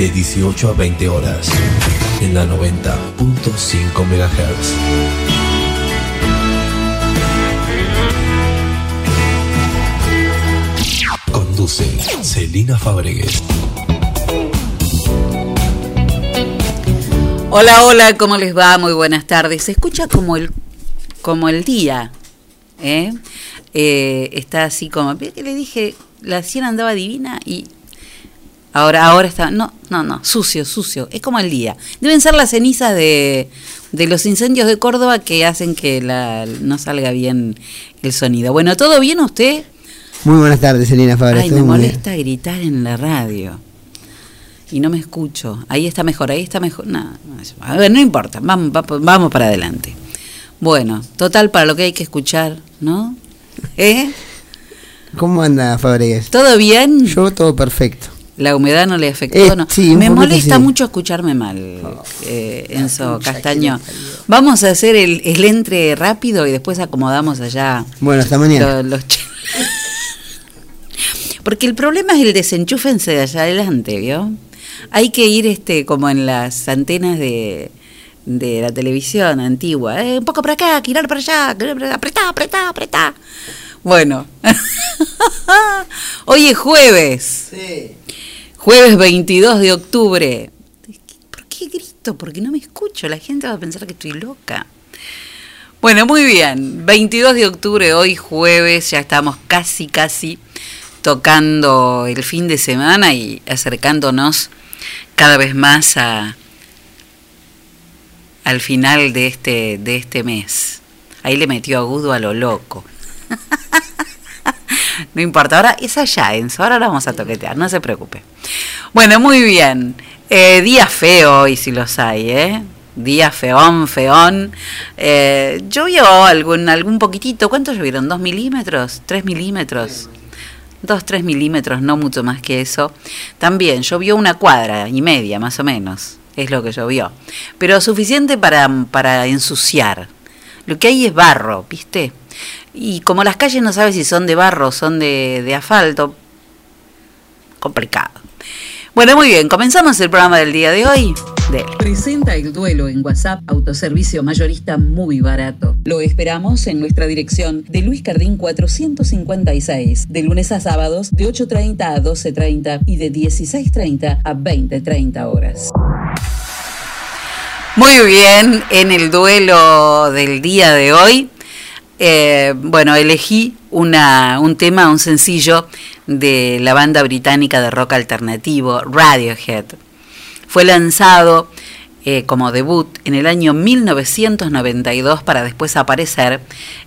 De 18 a 20 horas, en la 90.5 MHz. Conduce Celina Fabregues. Hola, hola, ¿cómo les va? Muy buenas tardes. Se escucha como el, como el día, ¿eh? Eh, está así como, ¿viste que le dije, la sien andaba divina y ahora, ahora está, no, no, no, sucio, sucio, es como el día. Deben ser las cenizas de, de los incendios de Córdoba que hacen que la, no salga bien el sonido. Bueno, ¿todo bien usted? Muy buenas tardes, Selina Fabra. Ay, me bien. molesta gritar en la radio. Y no me escucho. Ahí está mejor, ahí está mejor. No, a ver, no importa. Vamos, va- vamos para adelante. Bueno, total para lo que hay que escuchar, ¿no? ¿Eh? ¿Cómo anda Fabregues? ¿Todo bien? Yo todo perfecto. La humedad no le afectó, Eh, ¿no? sí, Me molesta sí. mucho escucharme mal, eh, Enzo Castaño. Vamos a hacer el, el entre rápido y después acomodamos allá Bueno, hasta mañana. lo- los ch- Porque el problema es el desenchúfense de allá adelante, ¿vio? Hay que ir este como en las antenas de, de la televisión antigua. Eh, un poco para acá, girar para allá, girar para allá, apretá, apretá, apretá. Bueno, hoy es jueves, Sí. Jueves 22 de octubre. ¿Por qué grito? Porque no me escucho, la gente va a pensar que estoy loca. Bueno, muy bien. 22 de octubre, hoy jueves, ya estamos casi, casi tocando el fin de semana y acercándonos cada vez más a, al final de este, de este mes. Ahí le metió agudo a lo loco. No importa, ahora es allá, Enzo, ahora la vamos a toquetear, no se preocupe. Bueno, muy bien. Eh, día feo hoy, si los hay, ¿eh? Día feón, feón. Eh, llovió algún, algún poquitito, ¿cuánto llovieron? ¿Dos milímetros? ¿Tres milímetros? Dos, tres milímetros, no mucho más que eso. También llovió una cuadra y media, más o menos, es lo que llovió. Pero suficiente para, para ensuciar. Lo que hay es barro, ¿viste? Y como las calles no sabes si son de barro o son de, de asfalto, complicado. Bueno, muy bien, comenzamos el programa del día de hoy. Dele. Presenta el duelo en WhatsApp, autoservicio mayorista muy barato. Lo esperamos en nuestra dirección de Luis Cardín 456, de lunes a sábados de 8.30 a 12.30 y de 16.30 a 20.30 horas. Muy bien, en el duelo del día de hoy, eh, bueno, elegí un tema, un sencillo de la banda británica de rock alternativo Radiohead. Fue lanzado eh, como debut en el año 1992 para después aparecer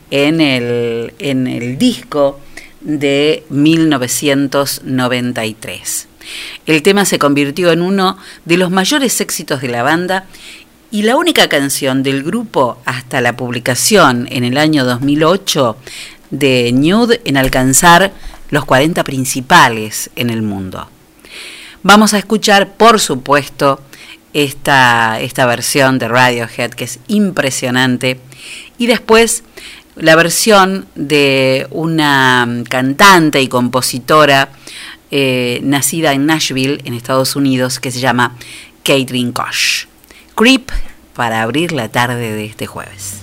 en el, en el disco de 1993. El tema se convirtió en uno de los mayores éxitos de la banda y la única canción del grupo hasta la publicación en el año 2008 de Nude en alcanzar los 40 principales en el mundo. Vamos a escuchar, por supuesto, esta, esta versión de Radiohead que es impresionante y después la versión de una cantante y compositora eh, nacida en Nashville, en Estados Unidos, que se llama Caitlin Koch. Creep para abrir la tarde de este jueves.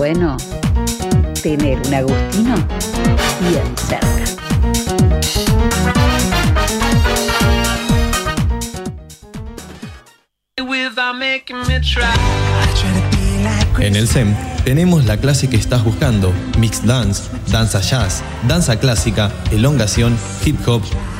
bueno tener un Agustino bien cerca. En el SEM tenemos la clase que estás buscando, Mix Dance, Danza Jazz, Danza Clásica, Elongación, Hip Hop,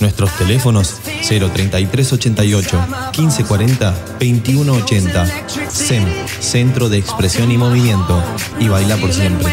Nuestros teléfonos 03388 1540 2180. SEM, Centro de Expresión y Movimiento. Y baila por siempre.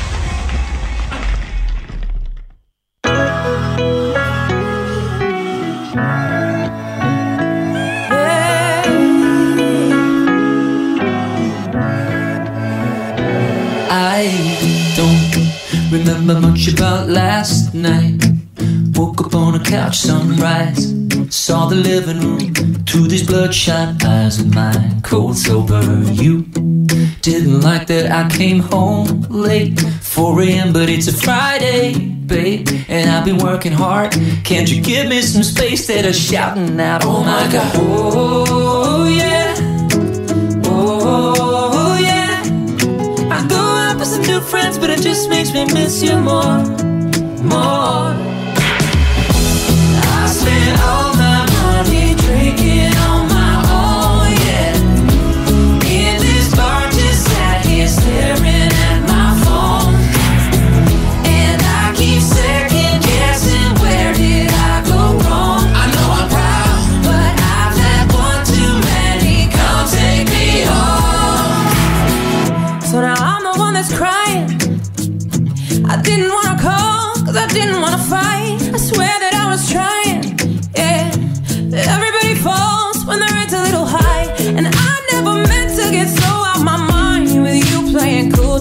Remember much about last night. Woke up on a couch, sunrise. Saw the living room through these bloodshot eyes of mine. Cold sober, you didn't like that I came home late. 4 a.m., but it's a Friday. babe, and I've been working hard. Can't you give me some space instead of shouting out, oh my god? Oh yeah, oh new friends, but it just makes me miss you more, more. I spent all my money drinking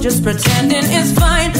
just pretending it's fine.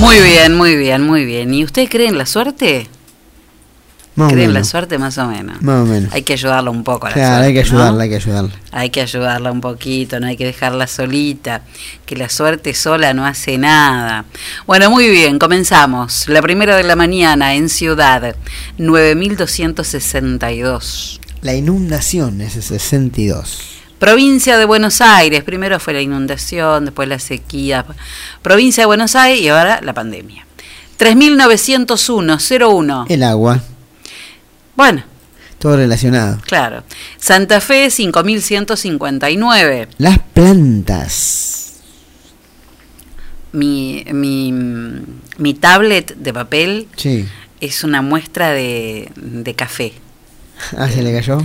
Muy bien, muy bien, muy bien. ¿Y usted cree en la suerte? Más ¿Cree en la suerte más o menos? Más o menos. Hay que ayudarla un poco a la Claro, suerte, hay que ¿no? ayudarla, hay que ayudarla. Hay que ayudarla un poquito, no hay que dejarla solita, que la suerte sola no hace nada. Bueno, muy bien, comenzamos. La primera de la mañana en Ciudad, 9262. La inundación es el 62. Provincia de Buenos Aires, primero fue la inundación, después la sequía. Provincia de Buenos Aires y ahora la pandemia. 3901-01. El agua, Bueno, todo relacionado. claro. Santa Fe, 5159. Las plantas. Mi, mi, mi tablet de papel Sí. es una muestra de, de café. Ah, se le cayó.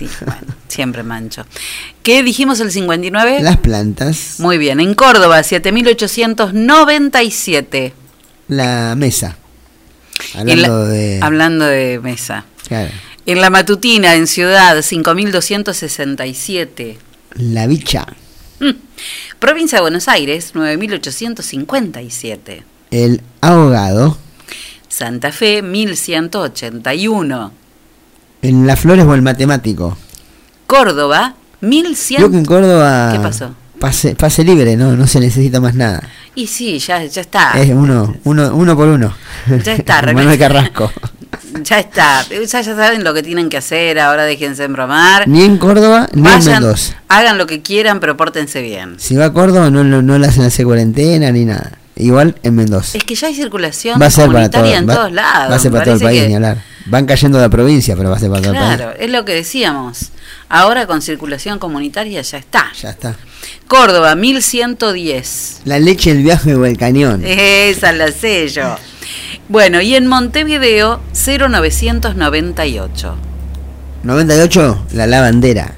Sí, bueno, siempre mancho. ¿Qué dijimos el 59? Las plantas. Muy bien, en Córdoba, 7897. La mesa. La- Hablando de. Hablando de mesa. Claro. En la matutina, en Ciudad, 5267. La bicha. Mm. Provincia de Buenos Aires, 9857. El ahogado. Santa Fe, 1181. En las flores o el matemático. Córdoba, 1100. Creo que en Córdoba. ¿Qué pasó? Pase, pase libre, ¿no? No se necesita más nada. Y sí, ya, ya está. Es uno, uno, uno por uno. Ya está, Manuel Carrasco. Ya está. Ya, ya saben lo que tienen que hacer. Ahora déjense embromar. Ni en Córdoba ni en Vayan, Mendoza. hagan lo que quieran, pero pórtense bien. Si va a Córdoba no, no, no le hacen hacer cuarentena ni nada. Igual en Mendoza. Es que ya hay circulación Va a ser para todo, comunitaria en va, todos lados. va a ser para todo el país, que- ni hablar. Van cayendo de la provincia, pero va a ser para todo el Claro, país. es lo que decíamos. Ahora con circulación comunitaria ya está. Ya está. Córdoba, 1110. La leche, el viaje o el cañón. Esa la sé yo. Bueno, y en Montevideo, 0998. 98, la lavandera.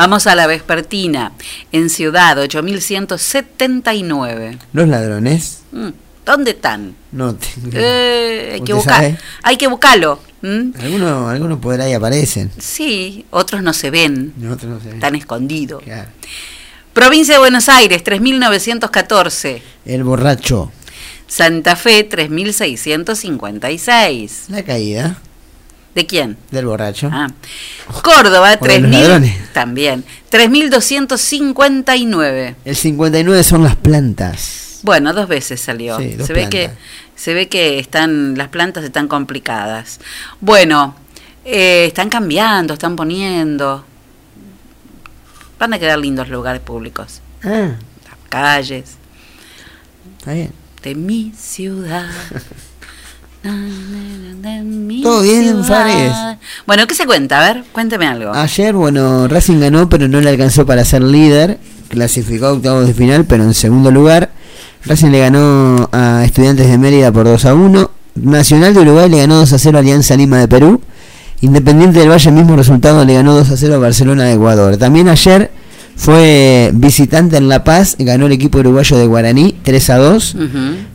Vamos a la vespertina. En Ciudad, 8179. Los ladrones. Mm, ¿Dónde están? No tengo- Eh, hay que ¿Usted buscar. Hay que buscarlo. Algunos, algunos por ahí aparecen. Sí, otros no se ven. y otros no sé. Están escondidos. Claro. Provincia de Buenos Aires, 3914. El borracho. Santa Fe, 3656. La caída ¿De quién? del borracho. Ah. Córdoba, O de los 3000. ladrones. También. 3259. El 59 son las plantas. Bueno, dos veces salió. Sí, dos se ve que se ve que están las plantas están complicadas. Bueno, eh, están cambiando, están poniendo. Van a quedar lindos lugares públicos, Ah, las calles está bien. de mi ciudad. Todo bien. Fares. Bueno, ¿qué se cuenta? A ver, cuénteme algo. Ayer, bueno, Racing ganó, pero no le alcanzó para ser líder. Clasificó a octavos de final, pero en segundo lugar. Racing le ganó a Estudiantes de Mérida por 2 a 1. Nacional de Uruguay le ganó 2 a 0 a Alianza Lima de Perú. Independiente del Valle, mismo resultado, le ganó 2 a 0 a Barcelona de Ecuador. También ayer fue visitante en La Paz, ganó el equipo uruguayo de Guaraní 3 a 2. Ujú.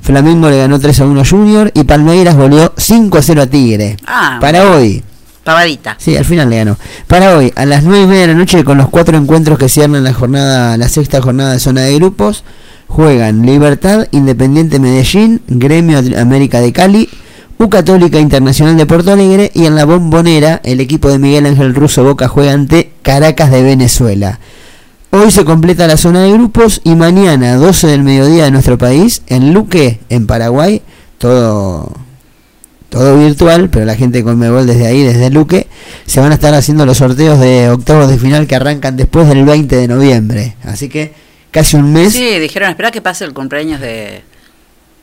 Flamengo le ganó 3 a 1 a Junior y Palmeiras goleó 5 a 0 a Tigre. Ah, Para hoy, pavadita. Sí, al final le ganó. Para hoy, a las 9 y media de la noche, con los cuatro encuentros que cierran la jornada, la sexta jornada de zona de grupos, juegan Libertad, Independiente Medellín, Gremio América de Cali, U Católica Internacional de Porto Alegre y en la bombonera, el equipo de Miguel Ángel Russo Boca juega ante Caracas de Venezuela. Hoy se completa la zona de grupos y mañana, 12 del mediodía de nuestro país, en Luque, en Paraguay, todo todo virtual, pero la gente con Mebol desde ahí, desde Luque, se van a estar haciendo los sorteos de octavos de final que arrancan después del 20 de noviembre. Así que casi un mes. Sí, dijeron, espera que pase el cumpleaños de,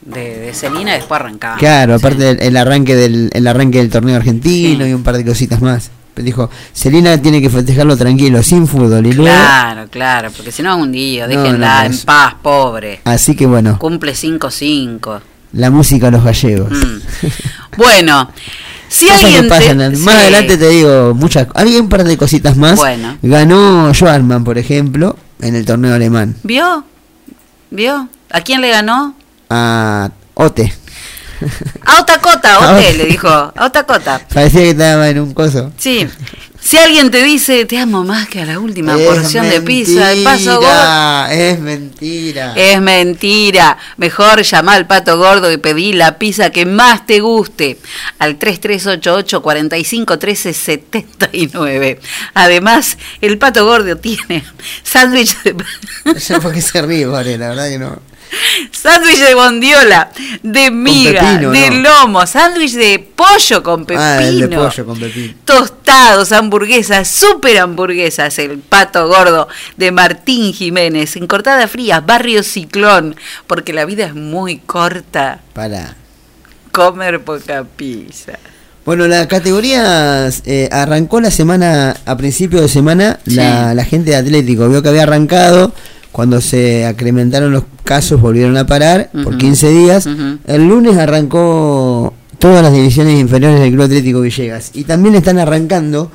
de, de Celina y después arrancaba. Claro, aparte del el arranque del el arranque del torneo argentino Sí. y un par de cositas más. Dijo, Celina tiene que festejarlo tranquilo, sin fútbol y luego. Claro, claro, porque si no es un día, déjenla no, no, en paz, pobre. Así que bueno, Cumple 5-5. la música a los gallegos. Mm. Bueno, si alguien... te- pasan. Más sí. adelante te digo muchas Hay un par de cositas más. Bueno. Ganó Joarman, por ejemplo, en el torneo alemán. ¿Vio? ¿Vio? ¿A quién le ganó? A Ote. A Otacota, A Ote, Ote. le dijo. A Otacota. Parecía que estaba en un coso. Sí. Si alguien te dice, te amo más que a la última Es porción de pizza, de paso gordo. Es mentira. Es mentira. Mejor llama al pato gordo y pedí la pizza que más te guste al 3388 45 13 79. Además, el pato gordo tiene sándwich de No sé por qué se ríe, Vale, la verdad que no. sándwich de bondiola, de miga, pepino, de ¿no? lomo, sándwich de pollo con pepino. Ah, el de pollo con pepino. Tostados, hamburguesas, super hamburguesas, el pato gordo de Martín Jiménez, en Cortada Fría, Barrio Ciclón, porque la vida es muy corta, Para. comer poca pizza. Bueno, la categoría eh, arrancó la semana, a principio de semana, la, la gente de Atlético vio que había arrancado, cuando se acrementaron los casos volvieron a parar por Ujú. 15 días. El lunes arrancó todas las divisiones inferiores del Club Atlético Villegas y también están arrancando,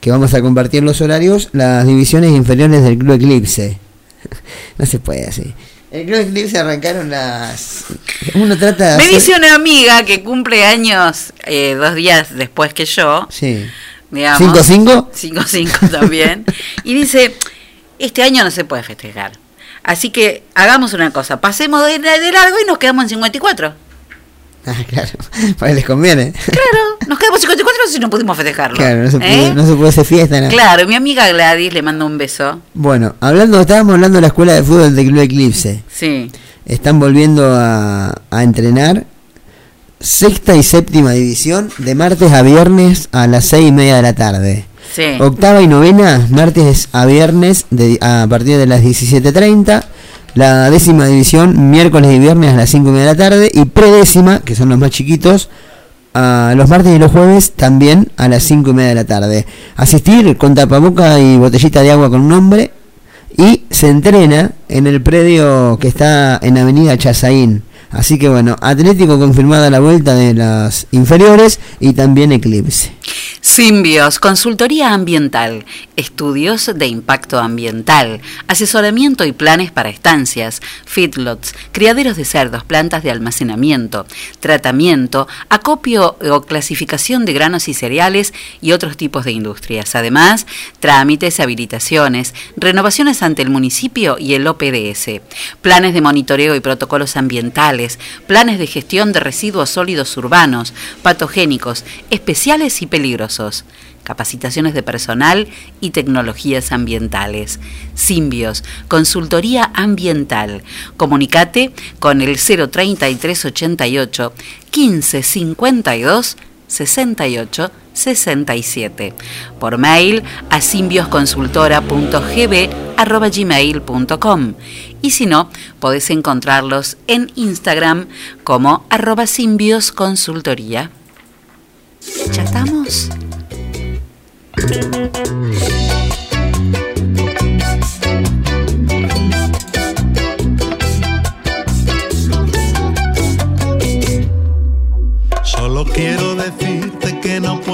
que vamos a compartir los horarios, las divisiones inferiores del Club Eclipse. no se puede así. El Club Eclipse arrancaron las... Uno trata de Me hacer- dice una amiga que cumple años eh, dos días después que yo, Sí. digamos. ¿5-5? 5-5 también. y dice, este año no se puede festejar. Así que hagamos una cosa, pasemos de, de largo y nos quedamos en 54. Ah, claro. Para les conviene. Claro, nos quedamos en 54 si no pudimos festejarlo. Claro, no se, ¿Eh? puede, no se puede hacer fiesta. Claro, mi amiga Gladys le mando un beso. Bueno, hablando, estábamos hablando de la escuela de fútbol del Club Eclipse. Sí. Están volviendo a, a entrenar. sexta y séptima división de martes a viernes a las seis y media de la tarde. Octava y novena, martes a viernes de- a partir de las 17.30. La décima división, miércoles y viernes a las 5 y media de la tarde. Y predécima, que son los más chiquitos, a los martes y los jueves también a las 5 y media de la tarde. Asistir con tapaboca y botellita de agua con nombre. Y se entrena en el predio que está en Avenida Chazaín. Así que bueno, Atlético confirmada la vuelta de las inferiores y también Eclipse. Simbios, consultoría ambiental, estudios de impacto ambiental, asesoramiento y planes para estancias, feedlots, criaderos de cerdos, plantas de almacenamiento, tratamiento, acopio o clasificación de granos y cereales y otros tipos de industrias. Además, trámites, habilitaciones, renovaciones ante el municipio y el OPDS, planes de monitoreo y protocolos ambientales, planes de gestión de residuos sólidos urbanos, patogénicos, especiales y peligrosos, capacitaciones de personal y tecnologías ambientales. Simbios, consultoría ambiental. Comunicate con el 03388 1552 68 67. Por mail a simbiosconsultora.gb.gmail.com y si no, podés encontrarlos en Instagram como arroba simbiosconsultoría. ¿Ya estamos? Solo quiero decirte que no puedo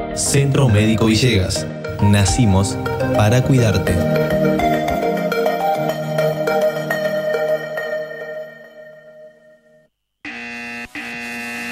Centro Médico Villegas. Nacimos para cuidarte.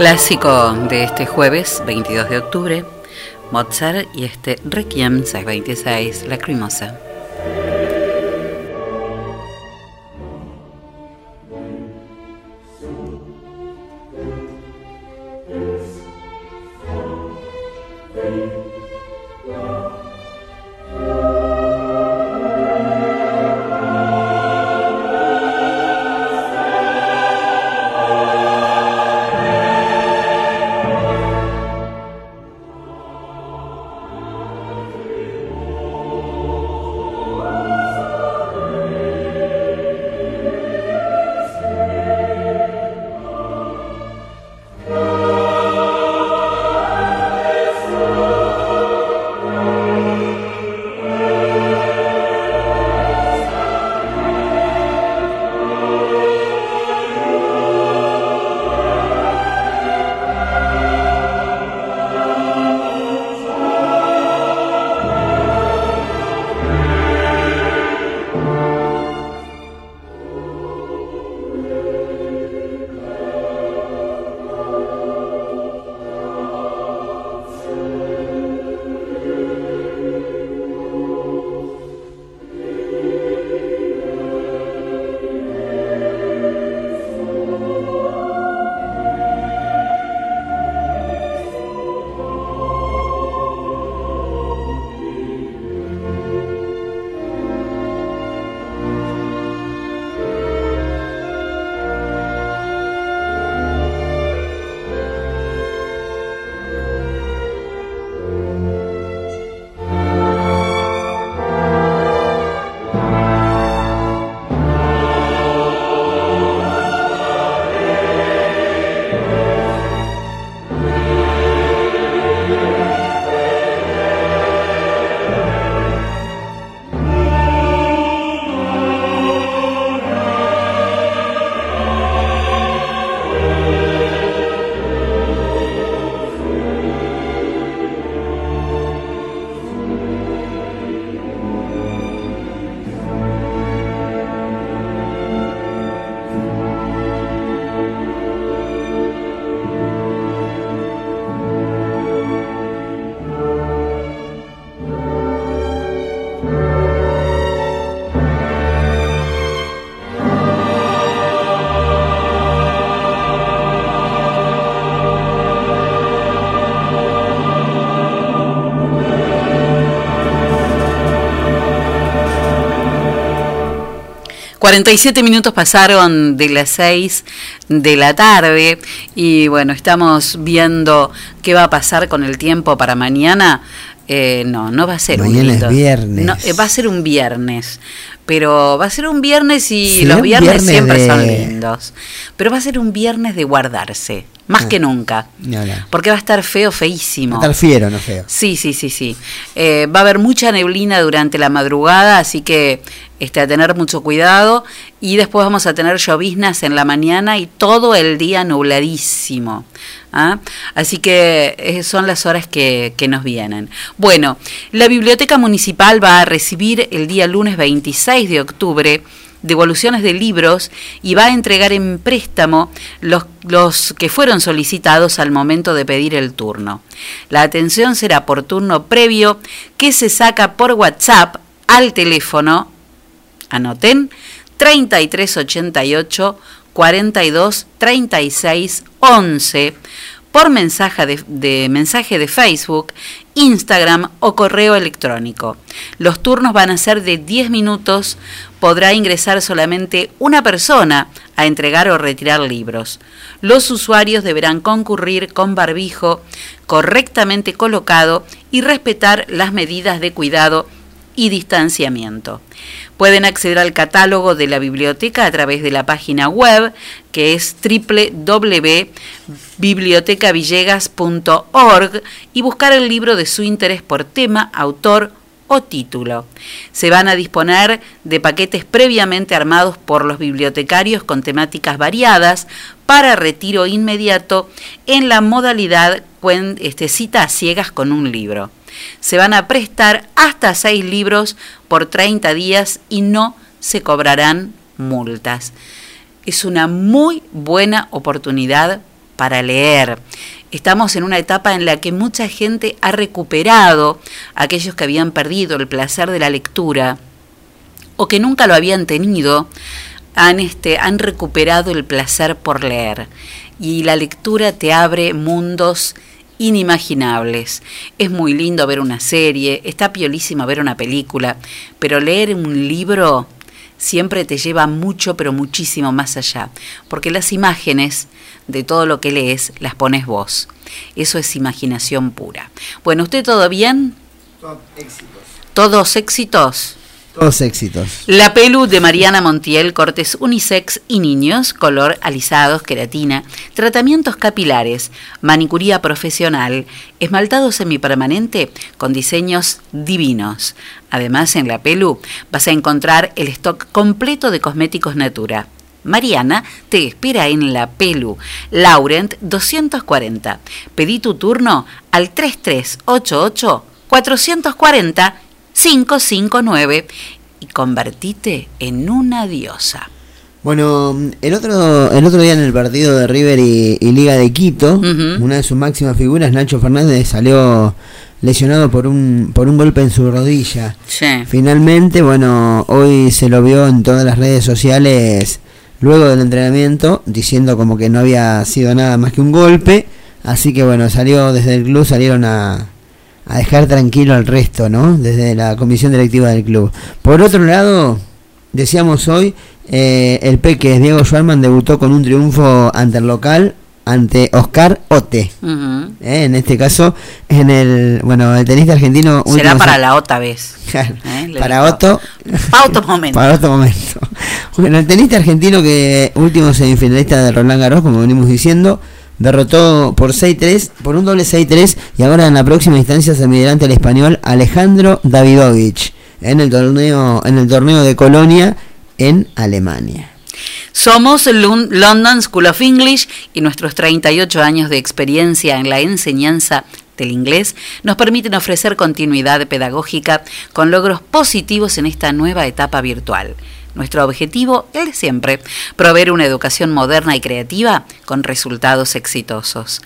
Clásico de este jueves, 22 de octubre, Mozart y este Requiem 626, Lacrimosa. 47 minutos pasaron de las 6 de la tarde y bueno, estamos viendo qué va a pasar con el tiempo para mañana. Eh, no, no va a ser un Mañana lindo- es viernes. No, eh, va a ser un viernes. Pero va a ser un viernes y los un viernes viernes siempre son lindos. Pero va a ser un viernes de guardarse, más Ah. que nunca. Porque va a estar feo, feísimo. Va a estar fiero, no feo. Sí, sí, sí, sí. Eh, va a haber mucha neblina durante la madrugada, así que este, a tener mucho cuidado. Y después vamos a tener lloviznas en la mañana y todo el día nubladísimo. ¿ah? Así que eh, son las horas que, que nos vienen. Bueno, la Biblioteca Municipal va a recibir el día lunes 26 de octubre devoluciones de libros y va a entregar en préstamo los, los que fueron solicitados al momento de pedir el turno. La atención será por turno previo que se saca por WhatsApp al teléfono, anoten, 3388 42 36 11 por mensaje de, de mensaje de Facebook, Instagram o correo electrónico. Los turnos van a ser de 10 minutos, podrá ingresar solamente una persona a entregar o retirar libros. Los usuarios deberán concurrir con barbijo correctamente colocado y respetar las medidas de cuidado y distanciamiento. Pueden acceder al catálogo de la biblioteca a través de la página web que es www.bibliotecavillegas.org y buscar el libro de su interés por tema, autor o título. Se van a disponer de paquetes previamente armados por los bibliotecarios con temáticas variadas para retiro inmediato en la modalidad este, cita a ciegas con un libro. Se van a prestar hasta seis libros por 30 días y no se cobrarán multas. Es una muy buena oportunidad para leer. Estamos en una etapa en la que mucha gente ha recuperado aquellos que habían perdido el placer de la lectura o que nunca lo habían tenido, han, este, han recuperado el placer por leer. Y la lectura te abre mundos inimaginables. Es muy lindo ver una serie, está piolísimo ver una película, pero leer un libro siempre te lleva mucho, pero muchísimo más allá, porque las imágenes de todo lo que lees las pones vos. Eso es imaginación pura. Bueno, ¿usted todo bien? ¿Todos éxitos? Todos éxitos. La Pelu de Mariana Montiel, cortes unisex y niños, color alisados, queratina, tratamientos capilares, manicuría profesional, esmaltado semipermanente con diseños divinos. Además, en La Pelu vas a encontrar el stock completo de cosméticos Natura. Mariana te espera en La Pelu, Laurent 240. Pedí tu turno al 3388 440 559 y convertite en una diosa. Bueno, el otro, el otro día en el partido de River y, y Liga de Quito, una de sus máximas figuras, Nacho Fernández, salió lesionado por un, por un golpe en su rodilla. Sí. Finalmente, bueno, hoy se lo vio en todas las redes sociales luego del entrenamiento, diciendo como que no había sido nada más que un golpe. Así que bueno, salió desde el club, salieron a, a dejar tranquilo al resto, ¿no? Desde la comisión directiva del club. Por otro lado, decíamos hoy, eh, el Peque Diego Schwarman debutó con un triunfo ante el local, ante Oscar Ote. Eh, en este caso, en el, bueno, el tenista argentino... Será para la otra vez. Claro, ¿eh? Para. Otto. Para otro momento. Para otro momento. Bueno, el tenista argentino que último semifinalista de Roland Garros, como venimos diciendo, derrotó por 6-3, por un doble 6-3 y ahora en la próxima instancia se medirá ante el español Alejandro Davidovich en el torneo en el torneo de Colonia en Alemania. Somos London School of English y nuestros 38 años de experiencia en la enseñanza del inglés nos permiten ofrecer continuidad pedagógica con logros positivos en esta nueva etapa virtual. Nuestro objetivo, el de siempre, proveer una educación moderna y creativa con resultados exitosos.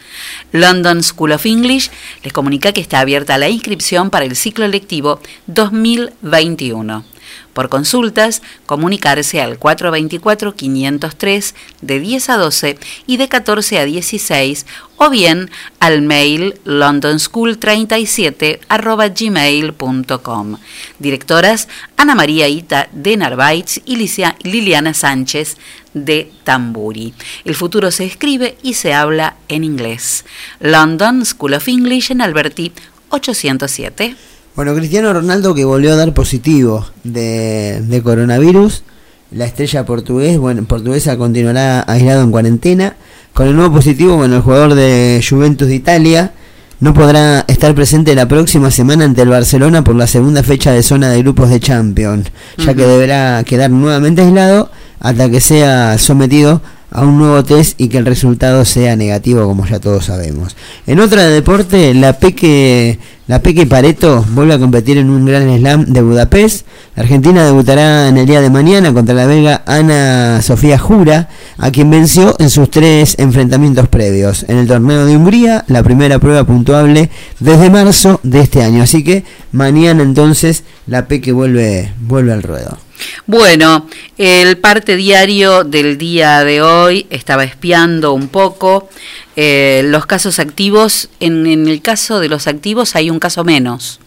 London School of English les comunica que está abierta la inscripción para el ciclo lectivo 2021. Por consultas, comunicarse al 424-503 de 10 a 12 y de 14 a 16 o bien al mail londonschool37 arroba gmail.com. Directoras Ana María Ita de Narváez y Liliana Sánchez de Tamburi. El futuro se escribe y se habla en inglés. London School of English en Alberti 807. Bueno, Cristiano Ronaldo que volvió a dar positivo de, de coronavirus. La estrella portugués, bueno, portuguesa continuará aislado en cuarentena. Con el nuevo positivo, bueno, el jugador de Juventus de Italia no podrá estar presente la próxima semana ante el Barcelona por la segunda fecha de zona de grupos de Champions, ya que deberá quedar nuevamente aislado hasta que sea sometido a un nuevo test y que el resultado sea negativo como ya todos sabemos. En otra de deporte, la Peque, la Peque Pareto vuelve a competir en un Gran Slam de Budapest. La Argentina debutará en el día de mañana contra la belga Ana Sofía Jura, a quien venció en sus tres enfrentamientos previos. En el torneo de Hungría, la primera prueba puntuable desde marzo de este año. Así que mañana entonces la Peque vuelve, vuelve al ruedo. Bueno, el parte diario del día de hoy estaba espiando un poco eh, los casos activos. En, en el caso de los activos hay un caso menos.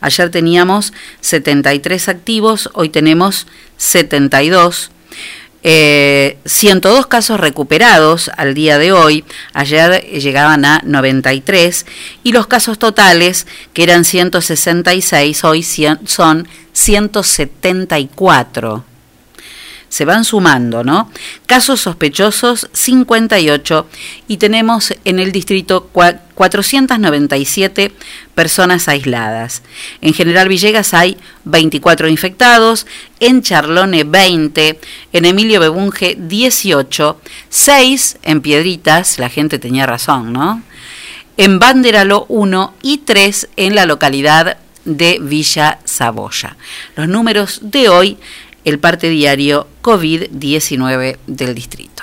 Ayer teníamos 73 activos, hoy tenemos 72. Eh, 102 casos recuperados al día de hoy, ayer llegaban a 93 y los casos totales, que eran 166, hoy cien- son 174. Se van sumando, ¿no? Casos sospechosos 58 y tenemos en el distrito cua- 497 personas aisladas. En General Villegas hay 24 infectados, en Charlone 20, en Emilio Bebunge 18, 6 en Piedritas, la gente tenía razón, ¿no? En Banderalo 1 y 3 en la localidad de Villa Saboya. Los números de hoy, el parte diario COVID-19 del distrito.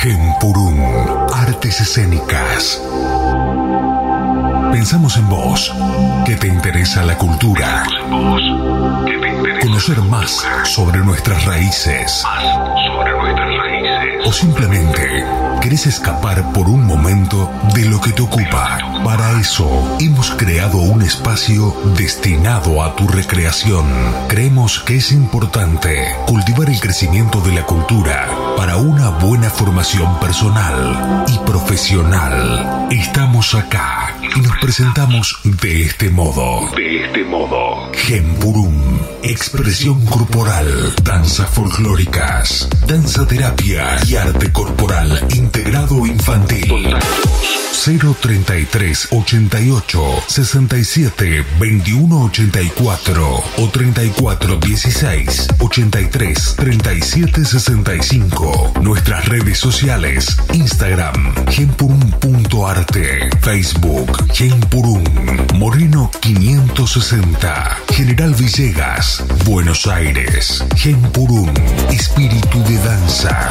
Genpurún, Artes Escénicas. Pensamos en vos, que te interesa la cultura. Conocer más sobre nuestras raíces. O simplemente querés escapar por un momento de lo que te ocupa. Para eso hemos creado un espacio destinado a tu recreación. Creemos que es importante cultivar el crecimiento de la cultura para una buena formación personal y profesional. Estamos acá y nos presentamos de este modo. De este modo. Gempurum. Expresión corporal, danzas folclóricas, danza terapia y arte corporal integrado infantil. 033 88 67 21 84 o 34 16 83 37 65. Nuestras redes sociales: Instagram, genpurum.arte, Facebook, genpurum, Moreno 560, General Villegas, Buenos Aires, genpurum, espíritu de danza.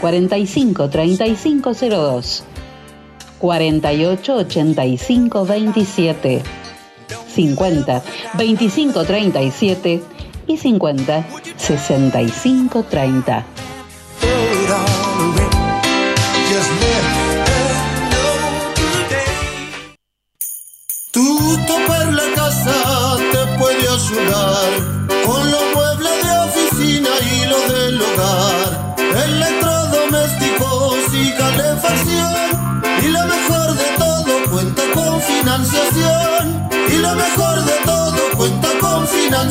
45 3502 48 85 27 50 25 37 y 50 65 30. Tu topar la casa te puede ayudar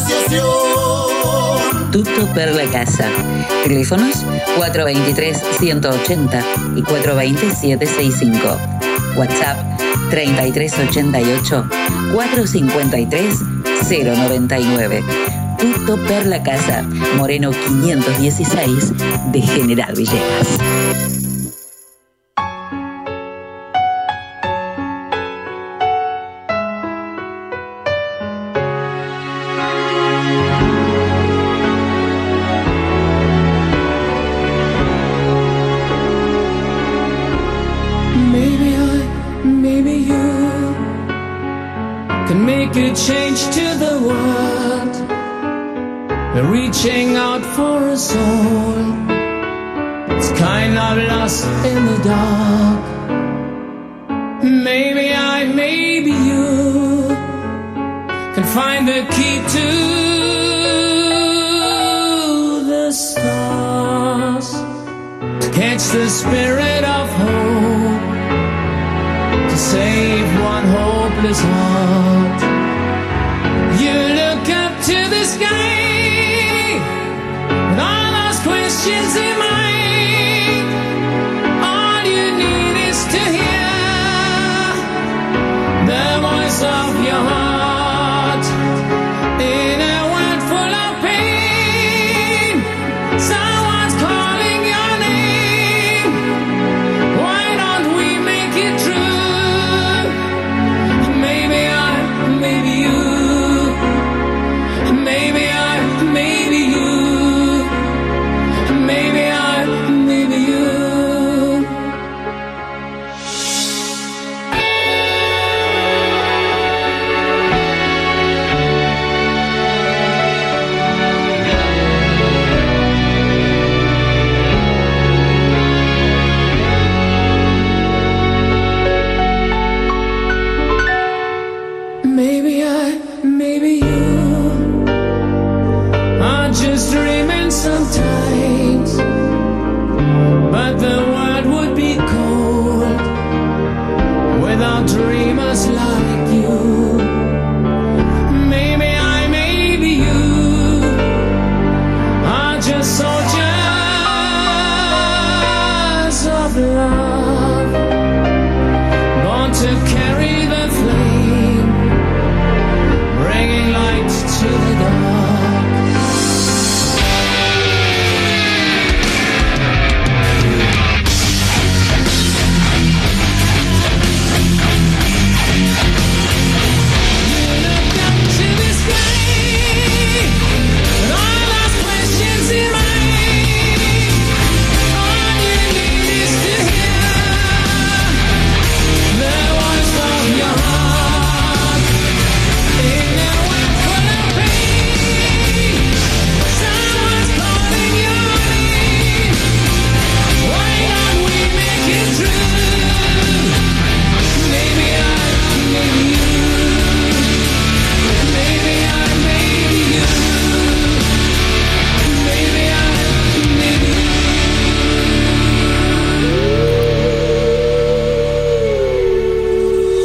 financiación. Tuto Perla Casa. Teléfonos 423-180 y 420-765. WhatsApp 3388-453-099. Tuto Perla Casa, Moreno 516 de General Villegas.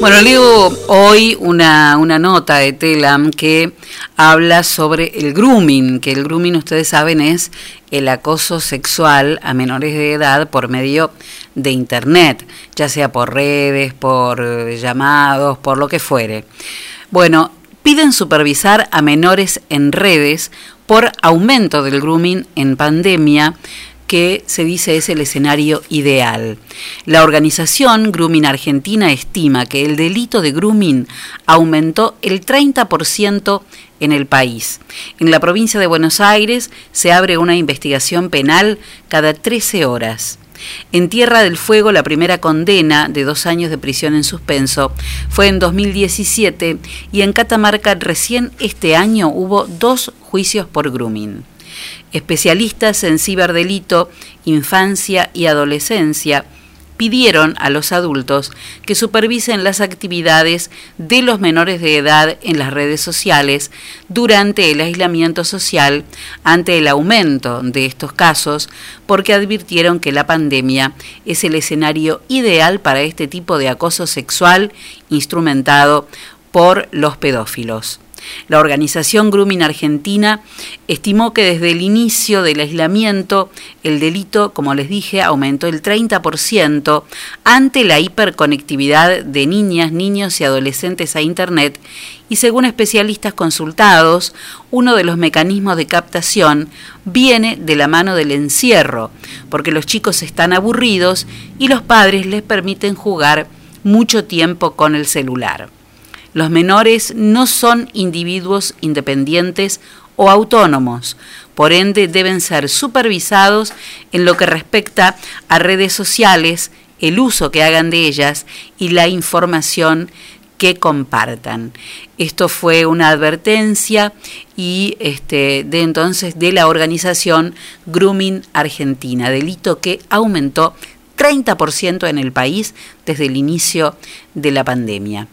Bueno, leo hoy una, una nota de Telam que habla sobre el grooming, que el grooming, ustedes saben, es el acoso sexual a menores de edad por medio de Internet, ya sea por redes, por llamados, por lo que fuere. Bueno, piden supervisar a menores en redes por aumento del grooming en pandemia que se dice es el escenario ideal. La organización Grooming Argentina estima que el delito de grooming aumentó el 30% en el país. En la provincia de Buenos Aires se abre una investigación penal cada 13 horas. En Tierra del Fuego, la primera condena de dos años de prisión en suspenso fue en 2017 y en Catamarca recién este año hubo dos juicios por grooming. Especialistas en ciberdelito, infancia y adolescencia pidieron a los adultos que supervisen las actividades de los menores de edad en las redes sociales durante el aislamiento social ante el aumento de estos casos, porque advirtieron que la pandemia es el escenario ideal para este tipo de acoso sexual instrumentado por los pedófilos. La organización Grooming Argentina estimó que desde el inicio del aislamiento el delito, como les dije, aumentó el 30% ante la hiperconectividad de niñas, niños y adolescentes a Internet y según especialistas consultados, uno de los mecanismos de captación viene de la mano del encierro, porque los chicos están aburridos y los padres les permiten jugar mucho tiempo con el celular. Los menores no son individuos independientes o autónomos, por ende deben ser supervisados en lo que respecta a redes sociales, el uso que hagan de ellas y la información que compartan. Esto fue una advertencia y este, de entonces de la organización Grooming Argentina, delito que aumentó 30% en el país desde el inicio de la pandemia.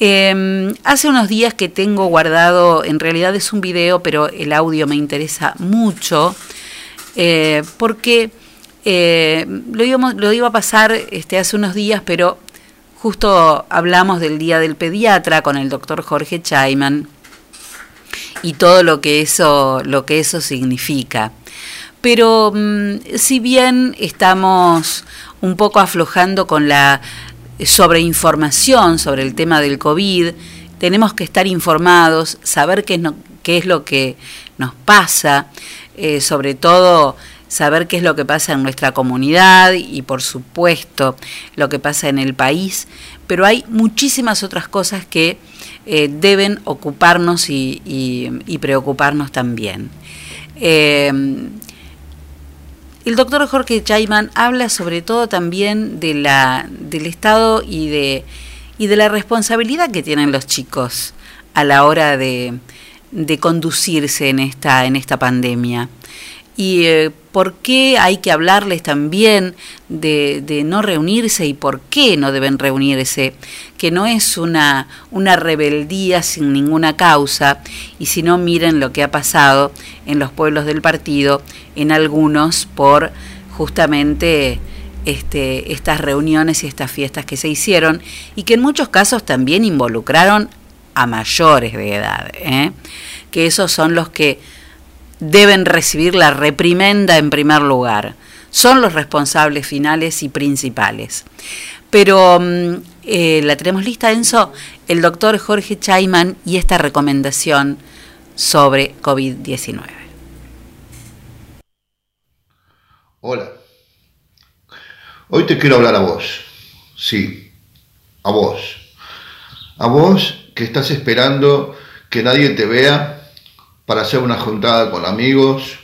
Eh, hace unos días que tengo guardado, en realidad es un video, pero el audio me interesa mucho, eh, porque eh, lo, iba a pasar este, hace unos días, pero justo hablamos del Día del Pediatra con el doctor Jorge Chaiman y todo lo que eso, lo que eso significa. Pero mmm, si bien estamos un poco aflojando con la sobreinformación sobre el tema del COVID, tenemos que estar informados, saber qué es, qué es lo que nos pasa, eh, sobre todo saber qué es lo que pasa en nuestra comunidad y por supuesto lo que pasa en el país, pero hay muchísimas otras cosas que eh, deben ocuparnos y preocuparnos también. Eh, el doctor Jorge Chaiman habla sobre todo también de la, del Estado y de, y de la responsabilidad que tienen los chicos a la hora de, de conducirse en esta, en esta pandemia. Y eh, por qué hay que hablarles también de, de, no reunirse y por qué no deben reunirse, que no es una, una rebeldía sin ninguna causa, y si no miren lo que ha pasado en los pueblos del partido, en algunos por justamente este, estas reuniones y estas fiestas que se hicieron y que en muchos casos también involucraron a mayores de edad, ¿eh? que esos son los que deben recibir la reprimenda en primer lugar. Son los responsables finales y principales. Pero eh, la tenemos lista, Enzo, el doctor Jorge Chaiman y esta recomendación sobre COVID-19. Hola. Hoy te quiero hablar a vos. Sí, a vos. A vos que estás esperando que nadie te vea para hacer una juntada con amigos,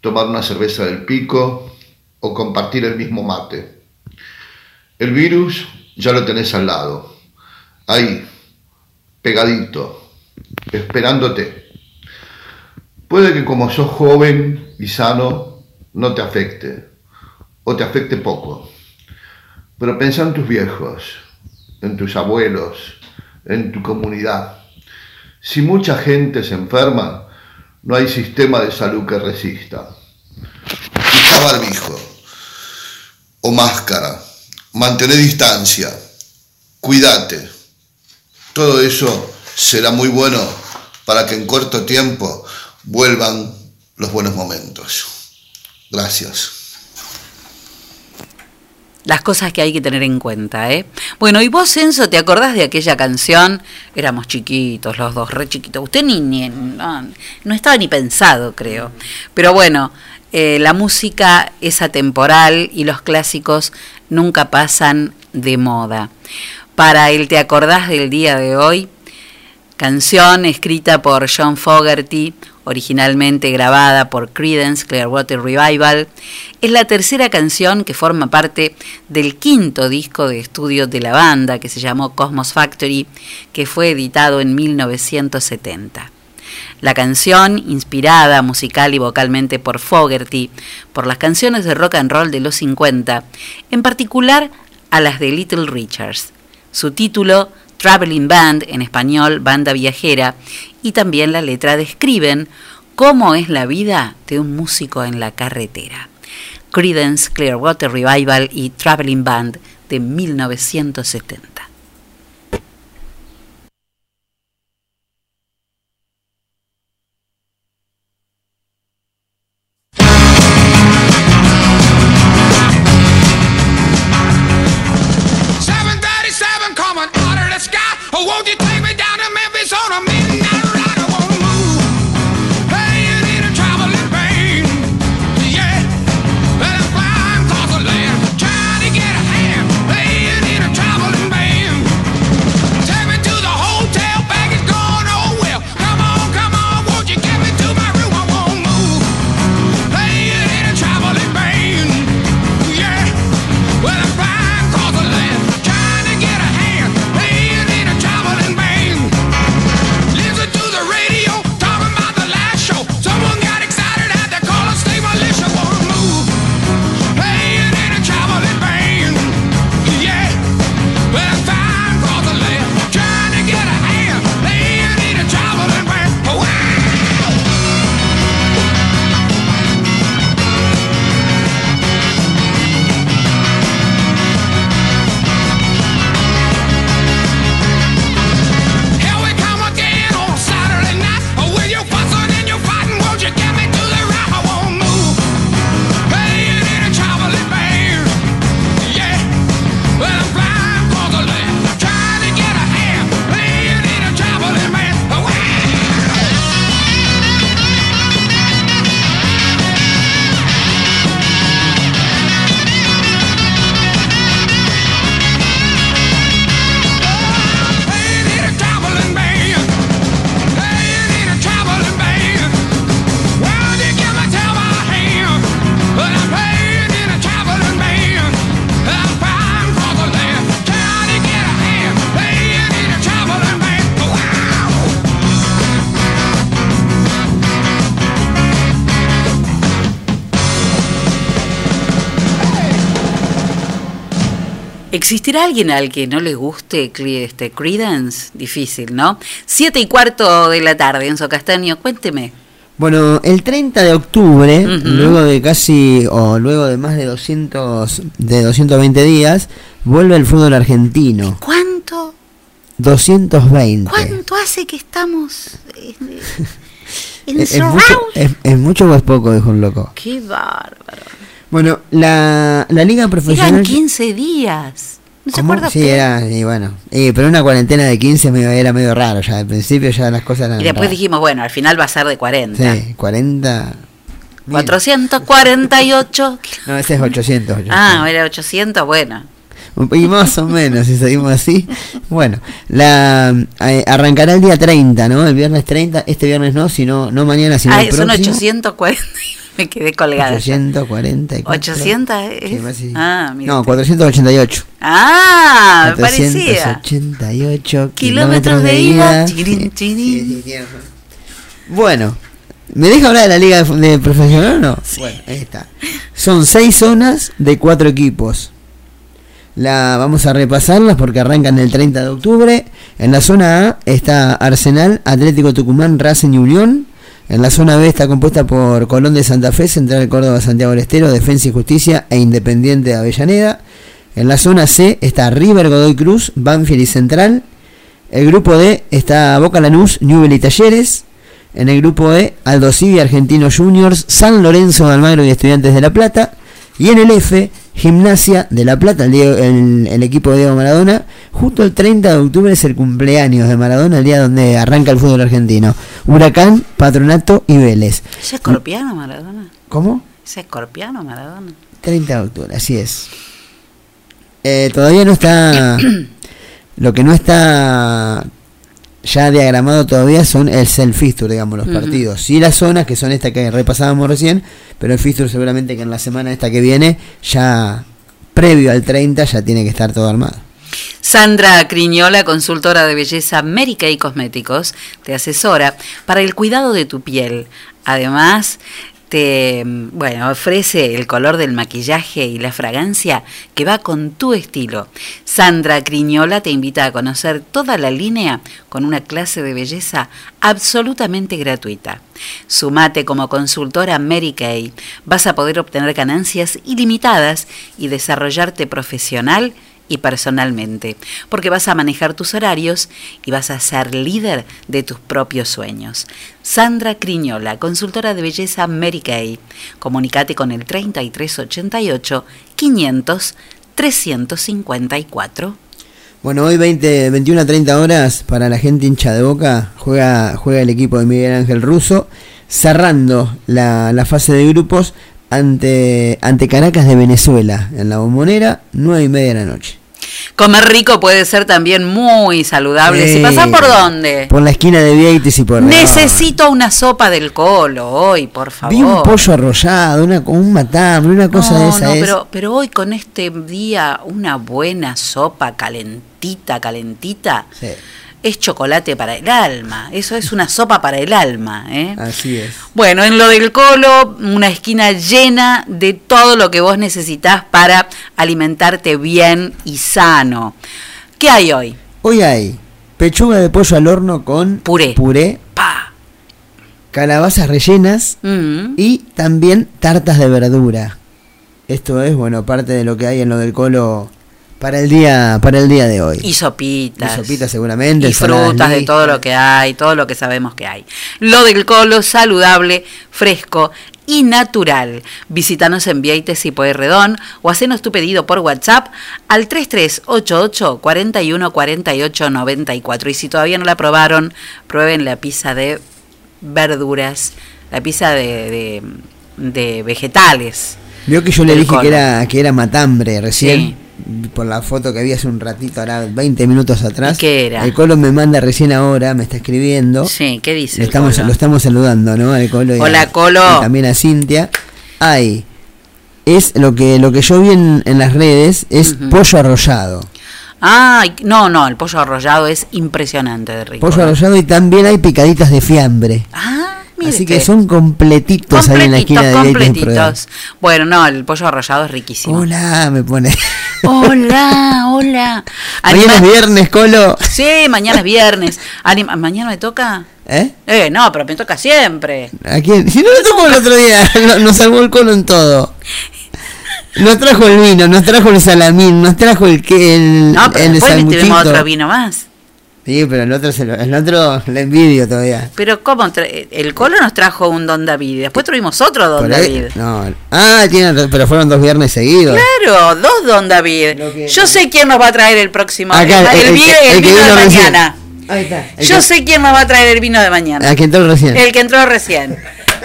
tomar una cerveza del pico o compartir el mismo mate. El virus ya lo tenés al lado, ahí, pegadito, esperándote. Puede que como sos joven y sano no te afecte, o te afecte poco, pero pensá en tus viejos, en tus abuelos, en tu comunidad. Si mucha gente se enferma, no hay sistema de salud que resista. Usa barbijo o máscara, mantener distancia, cuídate. Todo eso será muy bueno para que en corto tiempo vuelvan los buenos momentos. Gracias las cosas que hay que tener en cuenta, ¿eh? Bueno, y vos, Censo, ¿te acordás de aquella canción? Éramos chiquitos, los dos, re chiquitos. Usted ni, ni no, no, estaba ni pensado, creo. Pero bueno, eh, la música es atemporal y los clásicos nunca pasan de moda. Para el Te acordás del día de hoy, canción escrita por John Fogerty, originalmente grabada por Creedence Clearwater Revival, es la tercera canción que forma parte del quinto disco de estudio de la banda, que se llamó Cosmos Factory, que fue editado en 1970. La canción, inspirada musical y vocalmente por Fogerty, por las canciones de rock and roll de los 50, en particular a las de Little Richards. Su título, Traveling Band, en español, banda viajera, y también la letra describen cómo es la vida de un músico en la carretera. Creedence Clearwater Revival y Traveling Band de 1970. ¿Existirá alguien al que no le guste este Credence? Difícil, ¿no? Siete y cuarto de la tarde, Enzo Castaño, cuénteme. Bueno, el 30 de octubre, luego de casi, o luego de más de 200, de 220 días, vuelve el fútbol argentino. ¿Cuánto? 220. ¿Cuánto hace que estamos eh, Es, es encerrados? mucho, es, es mucho o es poco, dijo un loco. Qué bárbaro. Bueno, la, la liga profesional... Eran 15 días. ¿No se ¿Cómo? acuerda Sí, era, y bueno, y, pero una cuarentena de 15 medio- era medio raro ya, al principio ya las cosas eran Y después raras. dijimos, bueno, al final va a ser de 40. Sí, 40... 448. No, ese es 800. 800. Ah, era 800, bueno. Y más o menos, si seguimos así. Bueno, la eh, arrancará el día 30, ¿no? El viernes 30. Este viernes no, sino no mañana, sino Ah, el son próximo. 840. Me quedé colgada. ya. 844. 800 es. Sí. Ah, mira. No, 488. Ah, me parecía. 488 Kilómetros de ida. Sí, Chirin, sí, chirin. sí. Bueno, ¿me deja hablar de la liga de, de profesional o no? Bueno, ahí está. Son seis zonas de cuatro equipos. La, vamos a repasarlas porque arrancan el 30 de octubre. En la zona A está Arsenal, Atlético Tucumán, Racing y Unión. En la zona B está compuesta por Colón de Santa Fe, Central Córdoba, Santiago del Estero, Defensa y Justicia e Independiente de Avellaneda. En la zona C está River, Godoy Cruz, Banfield y Central. El grupo D está Boca Lanús, Newell y Talleres. En el grupo E, Aldo Civi, Argentinos Juniors, San Lorenzo Almagro y Estudiantes de La Plata. Y en el F, Gimnasia de La Plata, el, Diego- el- el equipo de Diego Maradona. Justo el 30 de octubre es el cumpleaños de Maradona, el día donde arranca el fútbol argentino. Huracán, Patronato y Vélez. ¿Es escorpiano Maradona? ¿Cómo? ¿Es escorpiano Maradona? 30 de octubre, así es. Eh, todavía no está. lo que no está ya diagramado todavía son el self fixture, digamos, los partidos. Sí, las zonas, que son estas que repasábamos recién, pero el fixture seguramente que en la semana esta que viene, ya previo al 30, ya tiene que estar todo armado. Sandra Criñola, consultora de belleza Mary Kay Cosméticos, te asesora para el cuidado de tu piel. Además, te bueno, ofrece el color del maquillaje y la fragancia que va con tu estilo. Sandra Criñola te invita a conocer toda la línea con una clase de belleza absolutamente gratuita. Sumate como consultora Mary Kay. Vas a poder obtener ganancias ilimitadas y desarrollarte profesional y personalmente, porque vas a manejar tus horarios y vas a ser líder de tus propios sueños. Sandra Criñola, consultora de belleza Mary Kay. Comunicate con el 3388 500 354. Bueno, hoy 20, 21 a 30 horas para la gente hincha de boca juega, juega el equipo de Miguel Ángel Russo, cerrando la, la fase de grupos ante, ante Caracas de Venezuela en la bombonera, 9 y media de la noche. Comer rico puede ser también muy saludable. Si pasás por dónde? Por la esquina de Vieites y por Necesito una sopa del colo hoy, por favor. Vi un pollo arrollado, una, con un matambre, una cosa no, de esa no, es. pero, pero hoy con este día una buena sopa calentita, calentita, Sí, es chocolate para el alma. Eso es una sopa para el alma. ¿eh? así es. Bueno, en lo del colo, una esquina llena de todo lo que vos necesitas para alimentarte bien y sano. ¿Qué hay hoy? Hoy hay pechuga de pollo al horno con Puré. puré calabazas rellenas Mm. y también tartas de verdura. Esto es, bueno, parte de lo que hay en lo del colo para el día para el día de hoy. Y sopitas. Y sopitas seguramente, Y frutas de todo lo que hay, todo lo que sabemos que hay. Lo del colo, saludable, fresco y natural. Visítanos en Vieites y Pueyrredón o hacenos tu pedido por WhatsApp al 3388 41 48 94. Y si todavía no la probaron, prueben la pizza de verduras, la pizza de, de, de vegetales. Vio que yo le dije que era que era matambre recién. Por la foto que había hace un ratito, ahora 20 minutos atrás. ¿Y qué era? El Colo me manda recién ahora, me está escribiendo. Sí, ¿qué dice? Le estamos, Colo? lo estamos saludando, ¿no? Al Colo y a- Hola, Colo. y también a Cintia. Hay. Es lo que lo que yo vi en, en las redes es pollo arrollado. Ay, no, no, el pollo arrollado es impresionante de rico. Pollo arrollado y también hay picaditas de fiambre. Ah, mire Así que son completitos ahí en la esquina de completitos. Bueno, no, el pollo arrollado es riquísimo. Hola, me pone. Hola, hola. Mañana es Anima- viernes, Colo. Sí, mañana es viernes. Anima- ¿Mañana me toca? ¿Eh? Eh, no, pero me toca siempre. ¿A quién? Si no lo tocó el otro día, no- nos salvó el Colo en todo. Nos trajo el vino, nos trajo el salamín, nos trajo el que el, No, pero el después tuvimos sanguchito. otro vino más. Sí, pero el otro, se lo- el otro le envidio todavía. Pero ¿cómo? El Colo nos trajo un Don David. Después tuvimos otro Don David. no, ah, tiene, razón, pero fueron dos viernes seguidos. Claro, dos Don David. Yo sé quién nos va a traer el próximo. Acá, el, el- el el el vino de mañana. Ahí está. El Yo que- sé quién nos va a traer el vino de mañana. A que entró recién. El que entró recién.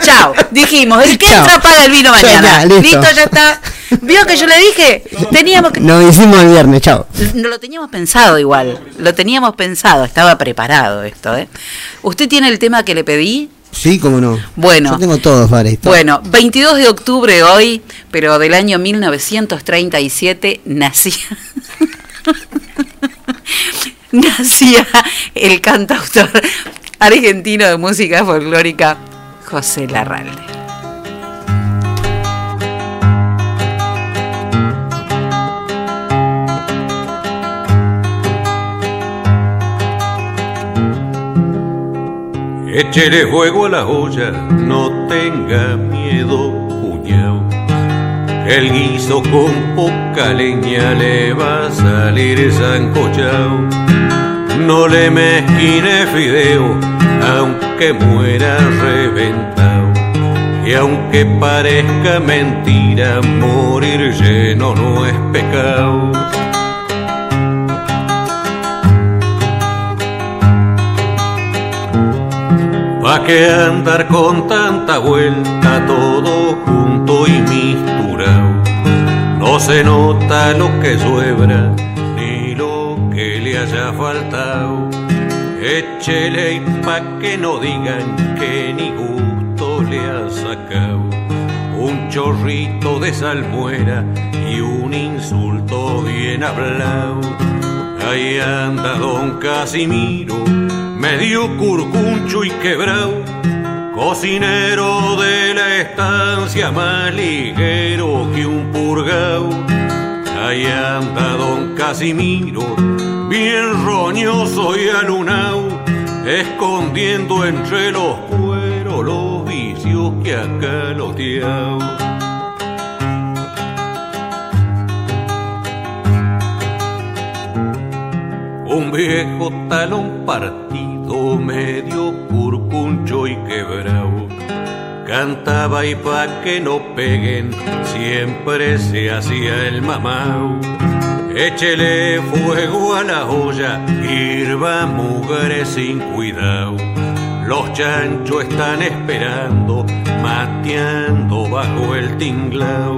Chao. Dijimos, el que entra paga el vino Ya mañana. listo. ya está. ¿Vio que yo le dije? Teníamos que. Lo hicimos el viernes, chao. No lo teníamos pensado igual. Lo teníamos pensado. Estaba preparado esto, ¿eh? ¿Usted tiene el tema que le pedí? Sí, cómo no. Bueno. Yo tengo todos, todos. Bueno, 22 de octubre hoy, pero del año 1937 nacía. nacía el cantautor argentino de música folclórica José Larralde. Échele fuego a la olla, no tenga miedo, cuñao. El guiso con poca leña le va a salir sancochao. No le mezquine fideo, aunque muera reventado. Y aunque parezca mentira, morir lleno no es pecado. ¿Pa' qué andar con tanta vuelta todo junto y misturado? No se nota lo que sobra ni lo que le haya faltado. Échele y pa' que no digan que ni gusto le ha sacado. Un chorrito de salmuera y un insulto bien hablado. Ahí anda don Casimiro, medio curcuncho y quebrado, cocinero de la estancia más ligero que un purgao. Ahí anda don Casimiro, bien roñoso y alunao, escondiendo entre los cueros los vicios que acá lo tiao. Un viejo talón partido, medio curcuncho y quebrado. Cantaba y pa' que no peguen, siempre se hacía el mamao. Échele fuego a la olla, hirva mujeres sin cuidado. Los chanchos están esperando, mateando bajo el tinglao.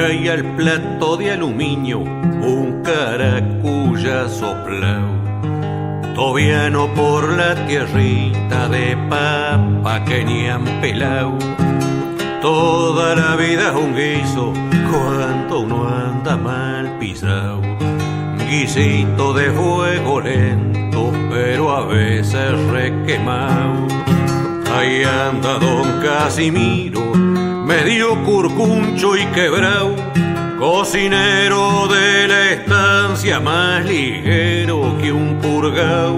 Cae al plato de aluminio un caracuya soplao. Tobiano por la tierrita de papa que ni han pelao. Toda la vida es un guiso cuando uno anda mal pisao. Guisito de fuego lento, pero a veces requemao. Ahí anda don Casimiro, medio curcuncho y quebrao, cocinero de la estancia más ligero que un purgao.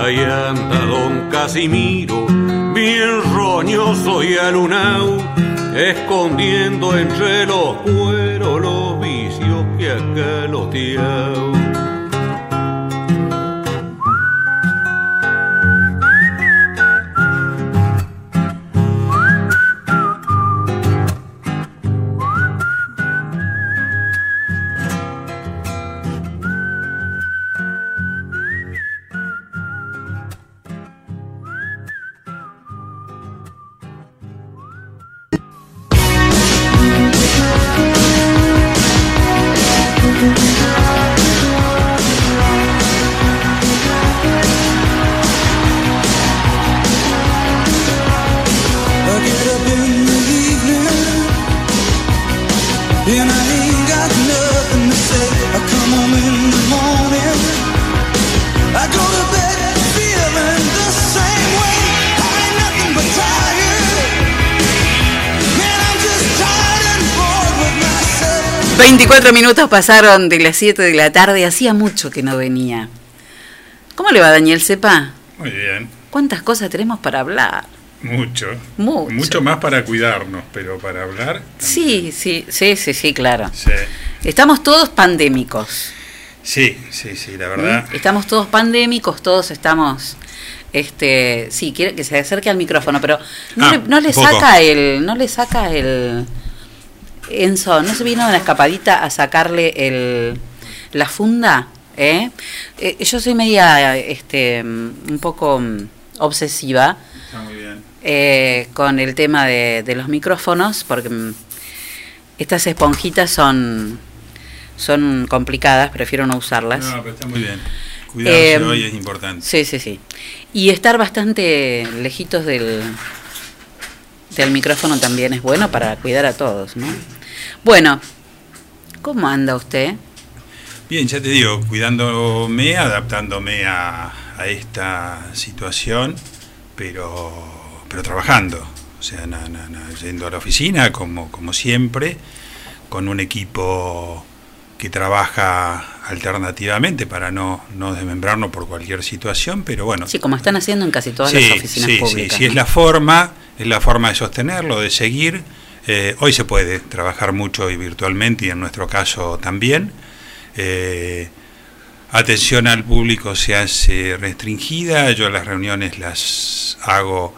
Ahí anda don Casimiro, bien roñoso y alunao, escondiendo entre los cueros los vicios que acá lo tiao. 24 minutos pasaron de las 7 de la tarde, hacía mucho que no venía. ¿Cómo le va Daniel Sepa? Muy bien, ¿Cuántas cosas tenemos para hablar? mucho. Mucho. más para cuidarnos, pero para hablar. Sí, sí, sí, sí, sí, claro. Sí, Estamos todos pandémicos. sí, sí, sí, la verdad. ¿Mm? Estamos todos pandémicos, todos estamos este, sí, quiere que se acerque al micrófono, pero no, Ah, le, no saca el no le saca el Enzo, no se vino de una escapadita a sacarle el la funda, ¿eh? Eh, yo soy media este un poco mm, obsesiva Está muy bien. eh, con el tema de, de los micrófonos, porque mm, estas esponjitas son, son complicadas, prefiero no usarlas. No, pero está muy bien. Cuidarse Eh, hoy es importante. Sí, sí, sí. Y estar bastante lejitos del, del micrófono también es bueno para cuidar a todos, ¿no? Bueno, ¿cómo anda usted? Bien, ya te digo, cuidándome, adaptándome a, esta situación, pero, pero trabajando. O sea, yendo a la oficina como, como siempre, con un equipo que trabaja alternativamente para no, no desmembrarnos por cualquier situación, pero bueno, Sí, como están haciendo en casi todas Sí, las oficinas sí, sí, públicas. sí, es ¿no? la forma, es la forma de sostenerlo, de seguir. Eh, hoy se puede trabajar mucho y virtualmente y en nuestro caso también. Eh, atención al público se hace restringida, yo las reuniones las hago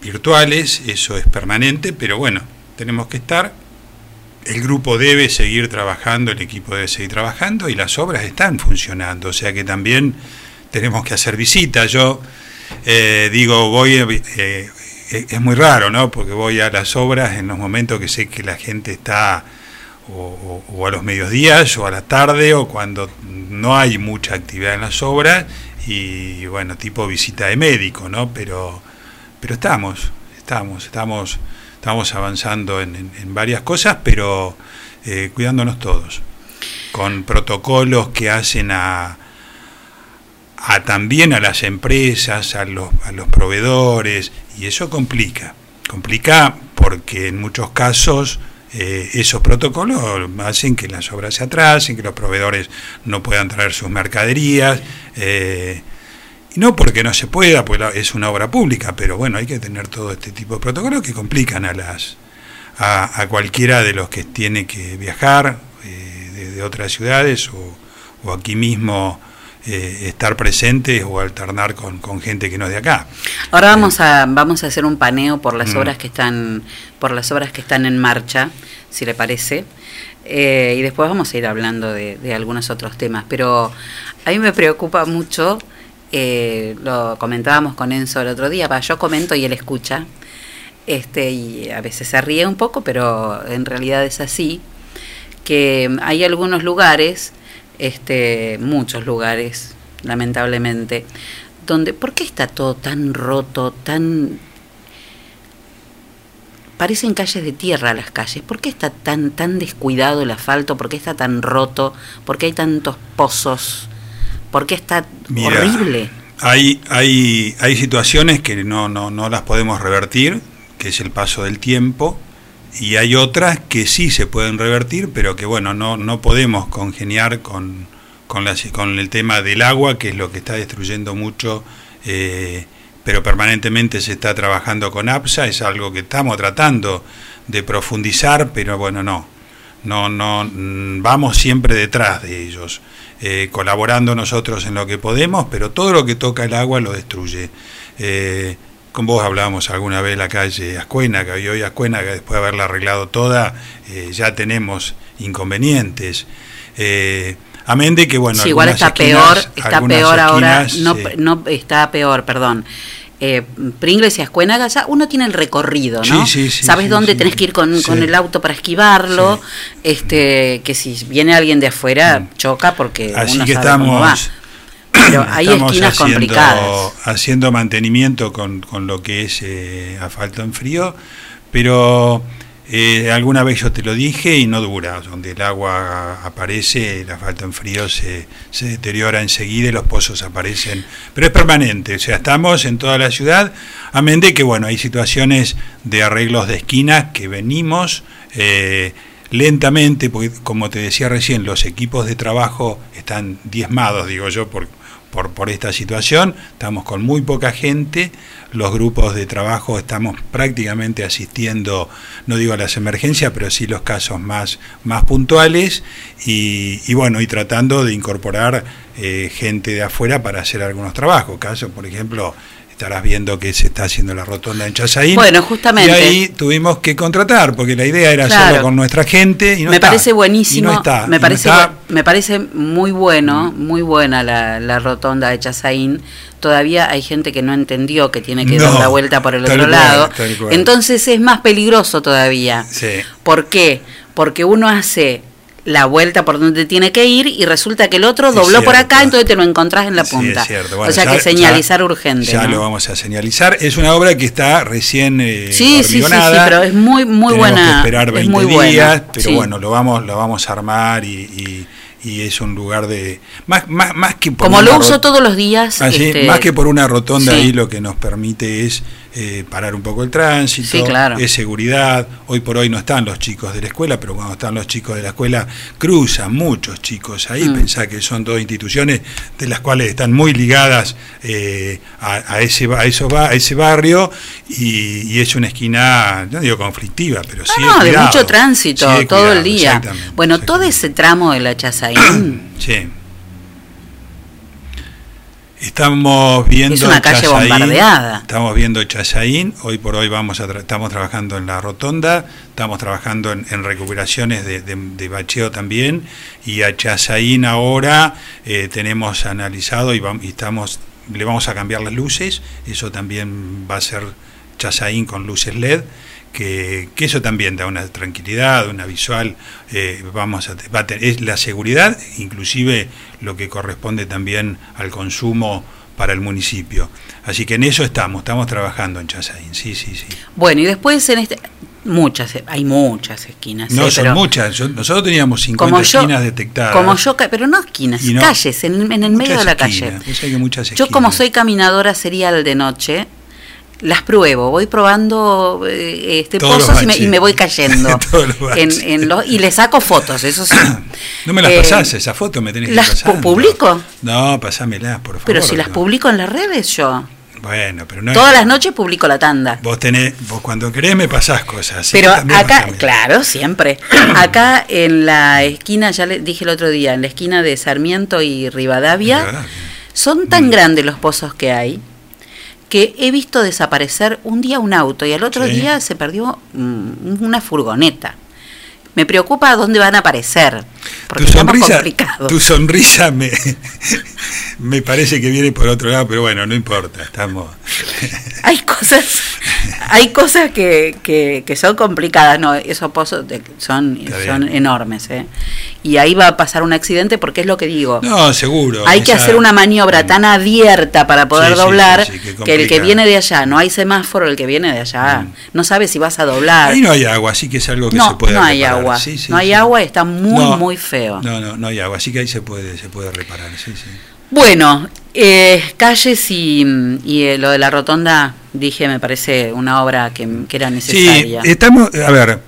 virtuales, eso es permanente, pero bueno, tenemos que estar. El grupo debe seguir trabajando, el equipo debe seguir trabajando y las obras están funcionando, o sea que también tenemos que hacer visitas. Yo eh, digo, voy, eh, eh, es muy raro, ¿no? Porque voy a las obras en los momentos que sé que la gente está o, a los mediodías o a la tarde o cuando no hay mucha actividad en las obras y bueno, tipo visita de médico, ¿no? Pero, pero estamos, estamos, estamos estamos avanzando en, en- varias cosas, pero eh, cuidándonos todos, con protocolos que hacen a, a también a las empresas, a los, a los proveedores, y eso complica. Complica porque en muchos casos eh, esos protocolos hacen que las obras se atrasen, que los proveedores no puedan traer sus mercaderías. eh, y no porque no se pueda, pues es una obra pública, pero bueno, hay que tener todo este tipo de protocolos que complican a las a, a cualquiera de los que tiene que viajar eh, de, de otras ciudades o, o aquí mismo eh, estar presentes o alternar con, con gente que no es de acá. Ahora vamos a vamos a hacer un paneo por las Mm. obras que están por las obras que están en marcha, si le parece. Eh, y después vamos a ir hablando de, de algunos otros temas. Pero a mí me preocupa mucho, eh, lo comentábamos con Enzo el otro día, va, yo comento y él escucha. Este, y a veces se ríe un poco, pero en realidad es así, que hay algunos lugares, este, muchos lugares, lamentablemente, donde, ¿por qué está todo tan roto, tan... Parecen calles de tierra las calles. ¿Por qué está tan, tan descuidado el asfalto? ¿Por qué está tan roto? ¿Por qué hay tantos pozos? ¿Por qué está Mira, horrible? Hay, hay, hay situaciones que no, no, no las podemos revertir, que es el paso del tiempo, y hay otras que sí se pueden revertir, pero que bueno, no, no podemos congeniar con, con, con el tema del agua, que es lo que está destruyendo mucho, eh, pero permanentemente se está trabajando con APSA, es algo que estamos tratando de profundizar, pero bueno, no, no, no, mm, vamos siempre detrás de ellos, eh, colaborando nosotros en lo que podemos, pero todo lo que toca el agua lo destruye. Eh, con vos hablábamos alguna vez la calle Ascuena, que hoy Ascuena, que después de haberla arreglado toda, eh, ya tenemos inconvenientes. Eh, amén de que, bueno, Sí, igual está esquinas- peor, está peor ahora, no, sí. no está peor, perdón. Eh, Pringles y Ascuénaga, ya uno tiene el recorrido, ¿no? Sí, sí, sí, Sabes sí, dónde sí. tenés que ir con, el auto para esquivarlo, este, que si viene alguien de afuera choca porque Mm. Así uno que sabe cómo va. estamos, Pero hay estamos esquinas haciendo, complicadas. haciendo mantenimiento con, con lo que es eh, asfalto en frío, pero eh, alguna vez yo te lo dije y no dura. Donde el agua aparece, el asfalto en frío se, se deteriora enseguida y los pozos aparecen. Pero es permanente, o sea, estamos en toda la ciudad, amén de que, bueno, hay situaciones de arreglos de esquinas que venimos... eh, lentamente, porque como te decía recién, los equipos de trabajo están diezmados, digo yo, por, por, por esta situación, estamos con muy poca gente, los grupos de trabajo estamos prácticamente asistiendo, no digo a las emergencias, pero sí los casos más, más puntuales, y, y bueno, y tratando de incorporar eh, gente de afuera para hacer algunos trabajos, caso, por ejemplo, estarás viendo que se está haciendo la rotonda en Chazaín. Bueno, justamente. Y ahí tuvimos que contratar, porque la idea era Claro. hacerlo con nuestra gente y no me está. parece buenísimo, no está, y me no parece está. bu- me parece muy bueno, muy buena la, la rotonda de Chazaín. Todavía hay gente que no entendió que tiene que dar No, la vuelta por el otro cual, lado. Entonces es más peligroso todavía. Sí. ¿Por qué? Porque uno hace la vuelta por donde tiene que ir y resulta que el otro Es dobló por acá, entonces te lo encontrás en la Sí, punta. es cierto. o Bueno, sea ya- que señalizar ya- urgente. Ya ¿no? lo vamos a señalizar. Es una obra que está recién eh, Sí, sí, sí, sí, pero es muy, muy Tenemos buena. que esperar es 20 muy buena, días, pero sí. bueno, lo vamos, lo vamos a armar y, y- y es un lugar de más, más, más que por Como lo uso todos los días. Así, este, más que por una rotonda sí. ahí lo que nos permite es eh, parar un poco el tránsito, Sí, claro. es seguridad. Hoy por hoy no están los chicos de la escuela, pero cuando están los chicos de la escuela cruzan muchos chicos ahí. Mm. Pensá que son dos instituciones de las cuales están muy ligadas eh, a, a ese a, esos a ese barrio y, y es una esquina, no digo conflictiva, pero sí. No, de mucho tránsito Sí, todo cuidado, el día. Bueno, todo ese tramo de la Chazaín Sí. Estamos viendo Es una calle Chazaín, bombardeada. Estamos viendo Chazaín, hoy por hoy vamos a tra- estamos trabajando en la rotonda, estamos trabajando en, en recuperaciones de, de- de bacheo también, y a Chazaín ahora eh, tenemos analizado y, vam- y estamos le vamos a cambiar las luces, eso también va a ser Chazaín con luces LED, que, que eso también da una tranquilidad, una visual, eh, vamos a, va a tener- es la seguridad, inclusive lo que corresponde también al consumo para el municipio. Así que en eso estamos, estamos trabajando en Chazaín, sí, sí, sí. Bueno, y después en este Muchas, hay muchas esquinas. No, eh, son pero muchas. Yo- nosotros teníamos 50 como yo, esquinas detectadas. como yo, pero no esquinas, no- calles, en, en el medio de la esquinas, calle. Yo como soy caminadora serial de noche, las pruebo, voy probando eh, este Todos pozos y me, y me voy cayendo. Los en, en los- y le saco fotos, eso sí. No me las Eh, pasás, esa foto me tenés que ¿Las pasar. pu- publico? No, pasámelas, por favor. Pero si las no. publico en las redes yo. Bueno, pero no es- Todas las noches publico la tanda. Vos tenés, vos cuando querés me pasás cosas. Pero acá, claro, siempre. Acá en la esquina, ya le dije el otro día, en la esquina de Sarmiento y Rivadavia, Rivadavia. son Mm. tan grandes los pozos que hay que he visto desaparecer un día un auto y al otro Sí. día se perdió mm, una furgoneta. Me preocupa dónde van a aparecer, porque tu sonrisa, complicados. tu sonrisa me, me parece que viene por otro lado, pero bueno, no importa, estamos. Hay cosas, hay cosas que, que, que son complicadas, no, esos pozos de- son, Está son bien. enormes, ¿eh? Y ahí va a pasar un accidente porque es lo que digo. No, seguro. Hay que hacer una maniobra tan abierta para poder Sí, sí, doblar sí, sí, que el que viene de allá, no hay semáforo, el que viene de allá, no sabe si vas a doblar. Ahí no hay agua, así que es algo que no, se puede no hay reparar. agua, Sí, sí, no hay sí. agua, está muy, No. muy feo. No, no, no hay agua, así que ahí se puede, se puede reparar, sí, sí. Bueno, eh, calles y, y, eh, lo de la rotonda, dije, me parece una obra que, que era Sí, necesaria. estamos, a ver,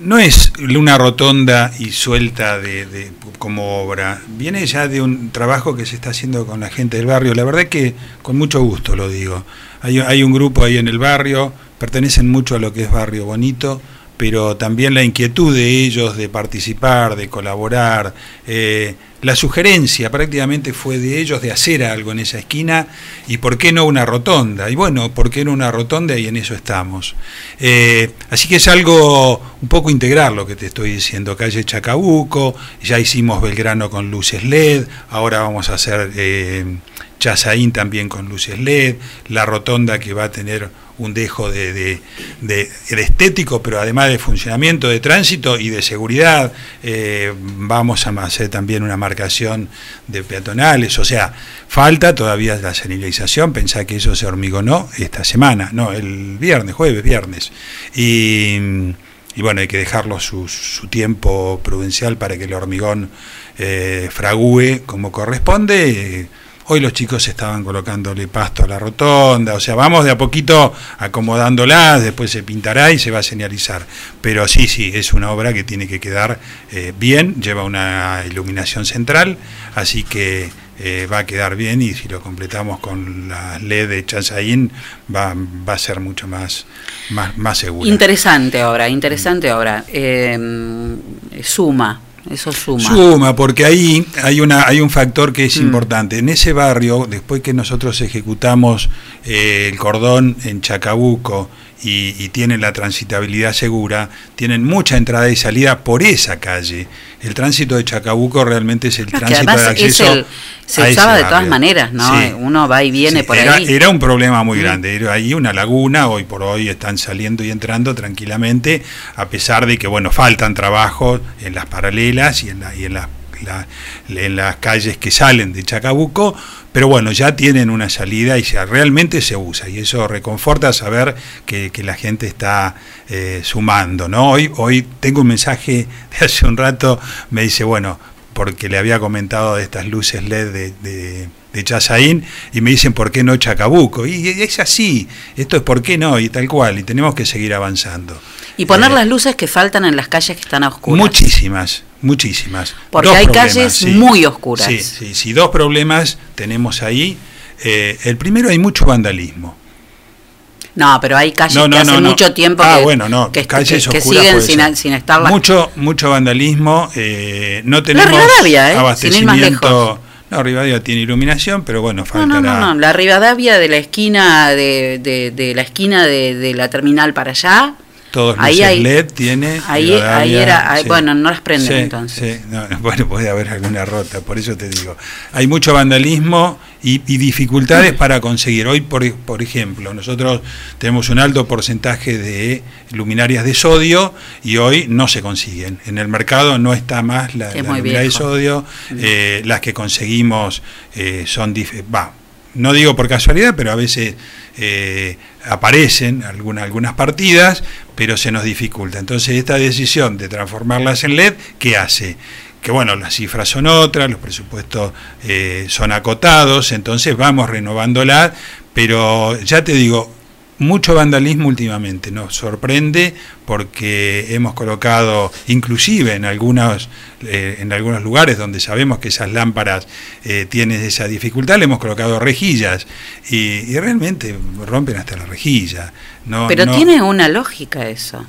no es una rotonda y suelta de, como obra, viene ya de un trabajo que se está haciendo con la gente del barrio, la verdad que con mucho gusto lo digo. Hay un grupo ahí en el barrio, pertenecen mucho a lo que es Barrio Bonito, pero también la inquietud de ellos de participar, de colaborar, eh, la sugerencia prácticamente fue de ellos de hacer algo en esa esquina y por qué no una rotonda. Y bueno, ¿por qué no una rotonda? Y en eso estamos. Eh, así que es algo un poco integral lo que te estoy diciendo. Calle Chacabuco, ya hicimos Belgrano con luces LED, ahora vamos a hacer eh, Chazaín también con luces LED, la rotonda que va a tener un dejo de, de- de- estético, pero además de funcionamiento de tránsito y de seguridad. Eh, vamos a hacer también una marcación de peatonales, o sea, falta todavía la señalización, pensá que eso se hormigonó esta semana, no, el viernes, jueves, viernes. Y, y bueno, hay que dejarlo su, su tiempo prudencial para que el hormigón eh, fragúe como corresponde. Hoy los chicos estaban colocándole pasto a la rotonda, o sea, vamos de a poquito acomodándola, después se pintará y se va a señalizar. Pero sí, sí, es una obra que tiene que quedar eh, bien, lleva una iluminación central, así que eh, va a quedar bien y si lo completamos con las LED de Chazaín va, va a ser mucho más, más, más seguro. Interesante obra, interesante obra. Eh, suma, eso suma. Suma, porque ahí hay una hay un factor que es importante. En ese barrio, después que nosotros ejecutamos eh, el cordón en Chacabuco y, y tienen la transitabilidad segura, tienen mucha entrada y salida por esa calle. El tránsito de Chacabuco realmente es el Claro, tránsito de es acceso el- se a ese usaba de todas maneras, ¿no? Sí. Uno va y viene Sí, por era, ahí. era un problema muy Mm. grande. Era ahí una laguna, hoy por hoy están saliendo y entrando tranquilamente, a pesar de que, bueno, faltan trabajos en las paralelas y en, la, y en, la- en las calles que salen de Chacabuco, pero bueno, ya tienen una salida y ya realmente se usa. Y eso reconforta saber que, que la gente está eh, sumando, ¿no? Hoy, hoy tengo un mensaje de hace un rato, me dice, bueno, porque le había comentado de estas luces LED de, de, de Chazaín y me dicen por qué no Chacabuco. Y, y es así, esto es por qué no y tal cual, y tenemos que seguir avanzando. Y poner las luces que faltan en las calles que están a oscuras. Muchísimas, muchísimas. Porque Dos hay calles sí. muy oscuras. Sí, sí, sí, dos problemas tenemos ahí. Eh, el primero hay mucho vandalismo. No, pero hay calles No, no, que hace no, no. mucho tiempo Ah, que, bueno, no, que, calles que- que oscuras siguen puede sin, ser. sin estar las- Mucho, mucho vandalismo. eh, no tenemos ¿eh? Abastecimiento. No, Rivadavia tiene iluminación, pero bueno, No, faltará. no, no, no, la Rivadavia de la esquina de, de, de la esquina de, de la terminal para allá, Todos Ahí luces hay- LED tiene. ahí, ahí era, ahí- sí. bueno, no las prenden Sí, entonces. sí, no, no, bueno, puede haber alguna rota, por eso te digo. Hay mucho vandalismo y, y dificultades para conseguir. Hoy, por, por ejemplo, nosotros tenemos un alto porcentaje de luminarias de sodio y hoy no se consiguen. En el mercado no está más la, Es la luminaria de sodio. eh, las que conseguimos eh, son... Va, no digo por casualidad, pero a veces eh, aparecen alguna- algunas partidas, pero se nos dificulta. Entonces esta decisión de transformarlas en LED, ¿qué hace? Que bueno, las cifras son otras, los presupuestos eh, son acotados, entonces vamos renovándolas, pero ya te digo, mucho vandalismo últimamente, nos sorprende porque hemos colocado, inclusive en algunos, eh, en algunos lugares donde sabemos que esas lámparas eh, tienen esa dificultad, le hemos colocado rejillas y, y realmente rompen hasta la rejilla. No, Pero no- tiene una lógica eso.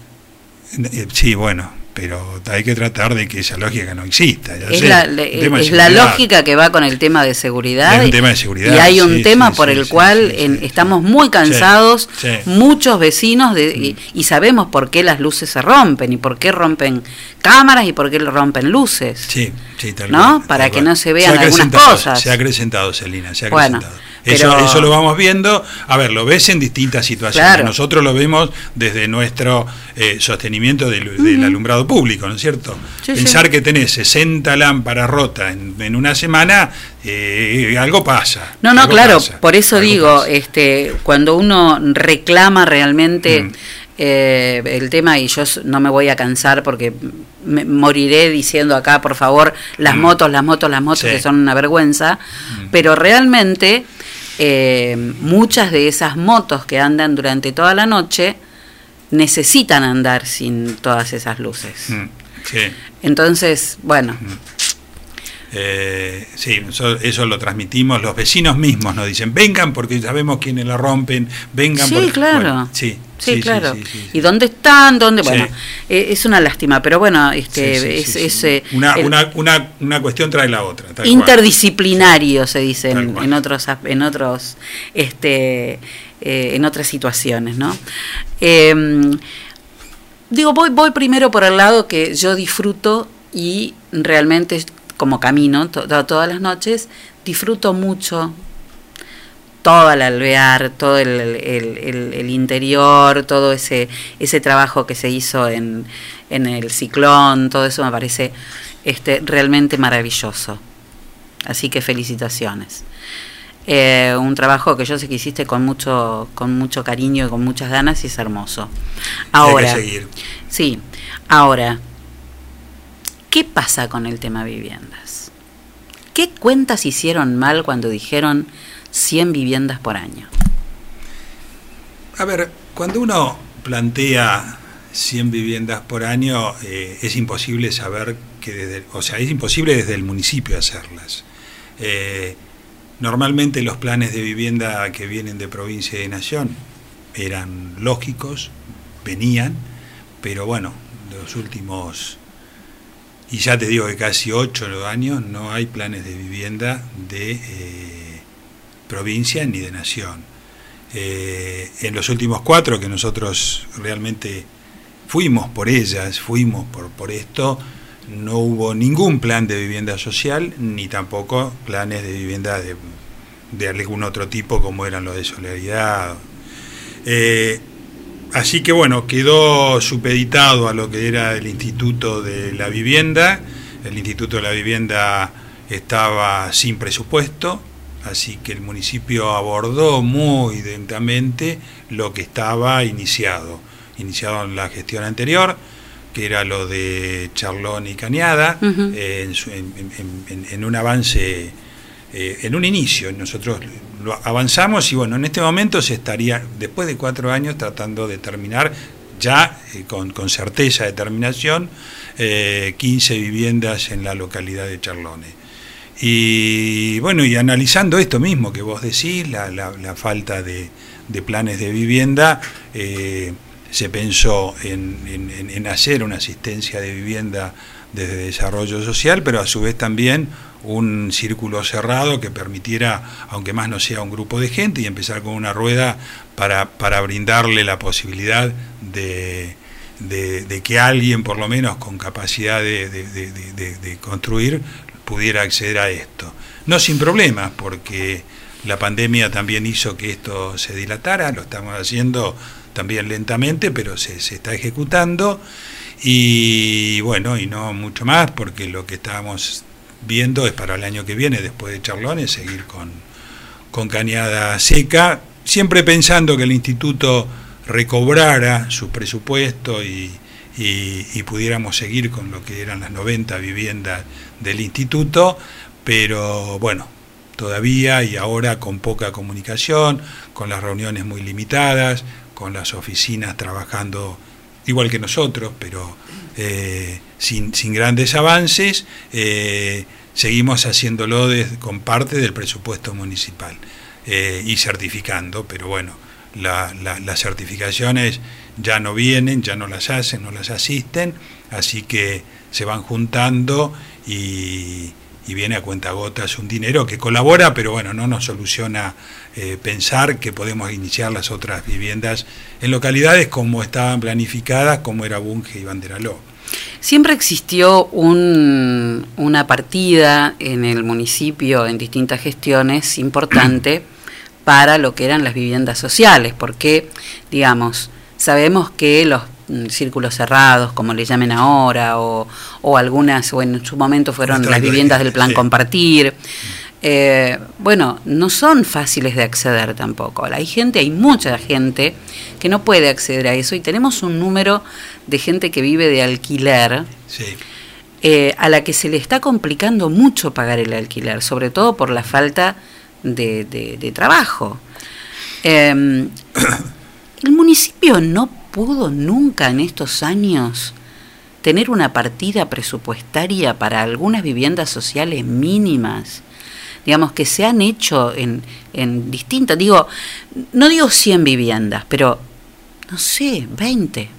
eh, Sí, bueno, pero hay que tratar de que esa lógica no exista. ya Es, sé, la, es lógica que va con el tema de seguridad. Es un tema de seguridad, Y hay un sí, tema sí, por sí, el cual en- estamos muy cansados. Mm. muchos vecinos, de, y, y sabemos por qué las luces se rompen y por qué rompen cámaras y por qué rompen luces. Sí, sí, tal ¿No? Para tal que cual. no se vean ha algunas cosas. Se ha acrecentado, Celina, se ha Bueno, acrecentado. Eso, pero- eso lo vamos viendo, a ver, lo ves en distintas situaciones. Claro. Nosotros lo vemos desde nuestro eh, sostenimiento del, alumbrado público, ¿no es cierto? Sí, Pensar sí. que tenés 60 lámparas rotas en, en una semana, eh, algo pasa. No, no, claro, pasa. por eso digo, este, cuando uno reclama realmente Mm. eh, el tema, y yo no me voy a cansar porque me moriré diciendo acá, por favor, las motos, las motos, las motos, Mm. Sí. Mm. que son una vergüenza, pero realmente eh, muchas de esas motos que andan durante toda la noche necesitan andar sin todas esas luces. Mm, Sí. Entonces, bueno, Eh, sí, eso, eso lo transmitimos. Los vecinos mismos nos dicen, vengan porque sabemos quiénes la rompen, vengan Sí, porque... claro. Bueno, sí, Sí, claro. sí, sí, ¿Y dónde están? ¿Dónde? Bueno, eh, es una lástima, pero bueno, este, es, es, eh, Una, el- una, una, una cuestión trae la otra. interdisciplinario se dice en, en otros en otros este eh, en otras situaciones, ¿no? Eh, digo, voy, voy primero por el lado que yo disfruto y realmente como camino to- todas las noches, disfruto mucho todo el alvear, todo el, el- el- el interior, todo ese, ese trabajo que se hizo en, en el ciclón, todo eso me parece este, realmente maravilloso. Así que felicitaciones. Eh, un trabajo que yo sé que hiciste con mucho, con mucho cariño y con muchas ganas y es hermoso. Ahora, Hay que seguir. sí, ahora, ¿qué pasa con el tema viviendas? ¿Qué cuentas hicieron mal cuando dijeron 100 viviendas por año? A ver, cuando uno plantea 100 viviendas por año, eh, es imposible saber que desde, o sea, es imposible desde el municipio hacerlas. Eh, normalmente los planes de vivienda que vienen de provincia y de nación eran lógicos, venían, pero bueno, los últimos, y ya te digo que casi 8 años no hay planes de vivienda de eh, provincia ni de nación. Eh, en los últimos cuatro que nosotros realmente fuimos por ellas, fuimos por, por esto, no hubo ningún plan de vivienda social, ni tampoco planes de vivienda de, de algún otro tipo como eran los de solidaridad. Eh, así que bueno, quedó supeditado a lo que era el Instituto de la Vivienda. El Instituto de la Vivienda estaba sin presupuesto, así que el municipio abordó muy lentamente lo que estaba iniciado, iniciado en la gestión anterior, que era lo de Charlón y Cañada, eh, en, su- en- en- en- en un avance, eh, en un inicio, nosotros lo avanzamos y bueno, en este momento se estaría, después de cuatro años, tratando de terminar ya eh, con, con certeza, determinación, eh, 15 viviendas en la localidad de Charlone. Y bueno, y analizando esto mismo que vos decís, la, la- la falta de, de planes de vivienda, eh, se pensó en, en- hacer una asistencia de vivienda desde desarrollo social, pero a su vez también un círculo cerrado que permitiera, aunque más no sea un grupo de gente, y empezar con una rueda para, para brindarle la posibilidad de, de- de que alguien, por lo menos con capacidad de- de construir, pudiera acceder a esto. No sin problemas, porque la pandemia también hizo que esto se dilatara, lo estamos haciendo también lentamente, pero se, se está ejecutando. Y bueno, y no mucho más, porque lo que estábamos viendo es para el año que viene, después de Charlones, seguir con, con cañada seca, siempre pensando que el instituto recobrara su presupuesto y, y- y pudiéramos seguir con lo que eran las 90 viviendas del instituto, pero bueno, todavía y ahora con poca comunicación, con las reuniones muy limitadas, con las oficinas trabajando igual que nosotros, pero eh, sin, sin grandes avances, eh, seguimos haciéndolo des- con parte del presupuesto municipal eh, y certificando, pero bueno, la- la- las certificaciones ya no vienen, ya no las hacen, no las asisten, así que se van juntando y, y viene a cuentagotas un dinero que colabora, pero bueno, no nos soluciona eh, pensar que podemos iniciar las otras viviendas en localidades como estaban planificadas, como era Bunge y Banderaló. Siempre existió un- una partida en el municipio, en distintas gestiones, importante para lo que eran las viviendas sociales, porque, digamos, sabemos que los mm, círculos cerrados, como le llamen ahora, o, o algunas, o en su momento fueron las viviendas del plan sí. compartir, eh, bueno, no son fáciles de acceder tampoco. Hay gente, hay mucha gente que no puede acceder a eso y tenemos un número de gente que vive de alquiler Sí. eh, a la que se le está complicando mucho pagar el alquiler, sobre todo por la falta de, de- de trabajo. Eh, el municipio no pudo nunca en estos años tener una partida presupuestaria para algunas viviendas sociales mínimas, digamos, que se han hecho en, en distintas, digo, no digo 100 viviendas, pero, no sé, 20.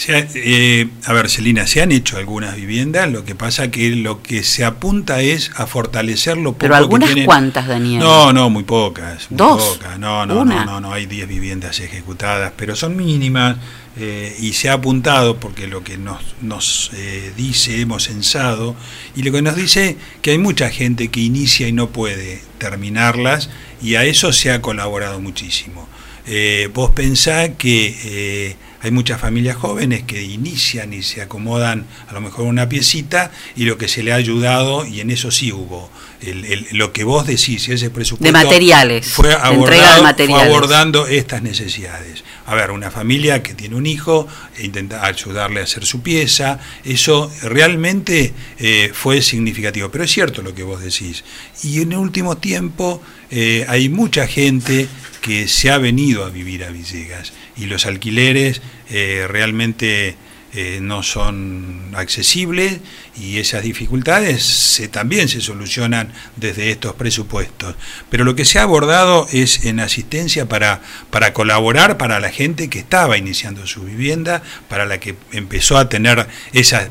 Se ha- eh, a ver, Celina, se han hecho algunas viviendas, lo que pasa que lo que se apunta es a fortalecer lo poco Pero que algunas tienen- cuantas, Daniel. No, no, muy pocas. muy Dos. pocas. No, no, Una. no, no, no, hay 10 viviendas ejecutadas, pero son mínimas eh, y se ha apuntado porque lo que nos, nos eh, dice, hemos censado, y lo que nos dice que hay mucha gente que inicia y no puede terminarlas y a eso se ha colaborado muchísimo. Eh, vos pensás que eh, hay muchas familias jóvenes que inician y se acomodan a lo mejor una piecita y lo que se le ha ayudado, y en eso sí hubo, el- el- lo que vos decís, ese presupuesto De materiales, fue, de entrega de abordado, fue materiales. abordando estas necesidades. A ver, una familia que tiene un hijo, e intenta ayudarle a hacer su pieza, eso realmente eh, fue significativo. Pero es cierto lo que vos decís. Y en el último tiempo eh, hay mucha gente que se ha venido a vivir a Villegas. Y los alquileres eh, realmente eh, no son accesibles y esas dificultades se, también se solucionan desde estos presupuestos. Pero lo que se ha abordado es en asistencia para, para colaborar para la gente que estaba iniciando su vivienda, para la que empezó a tener esa,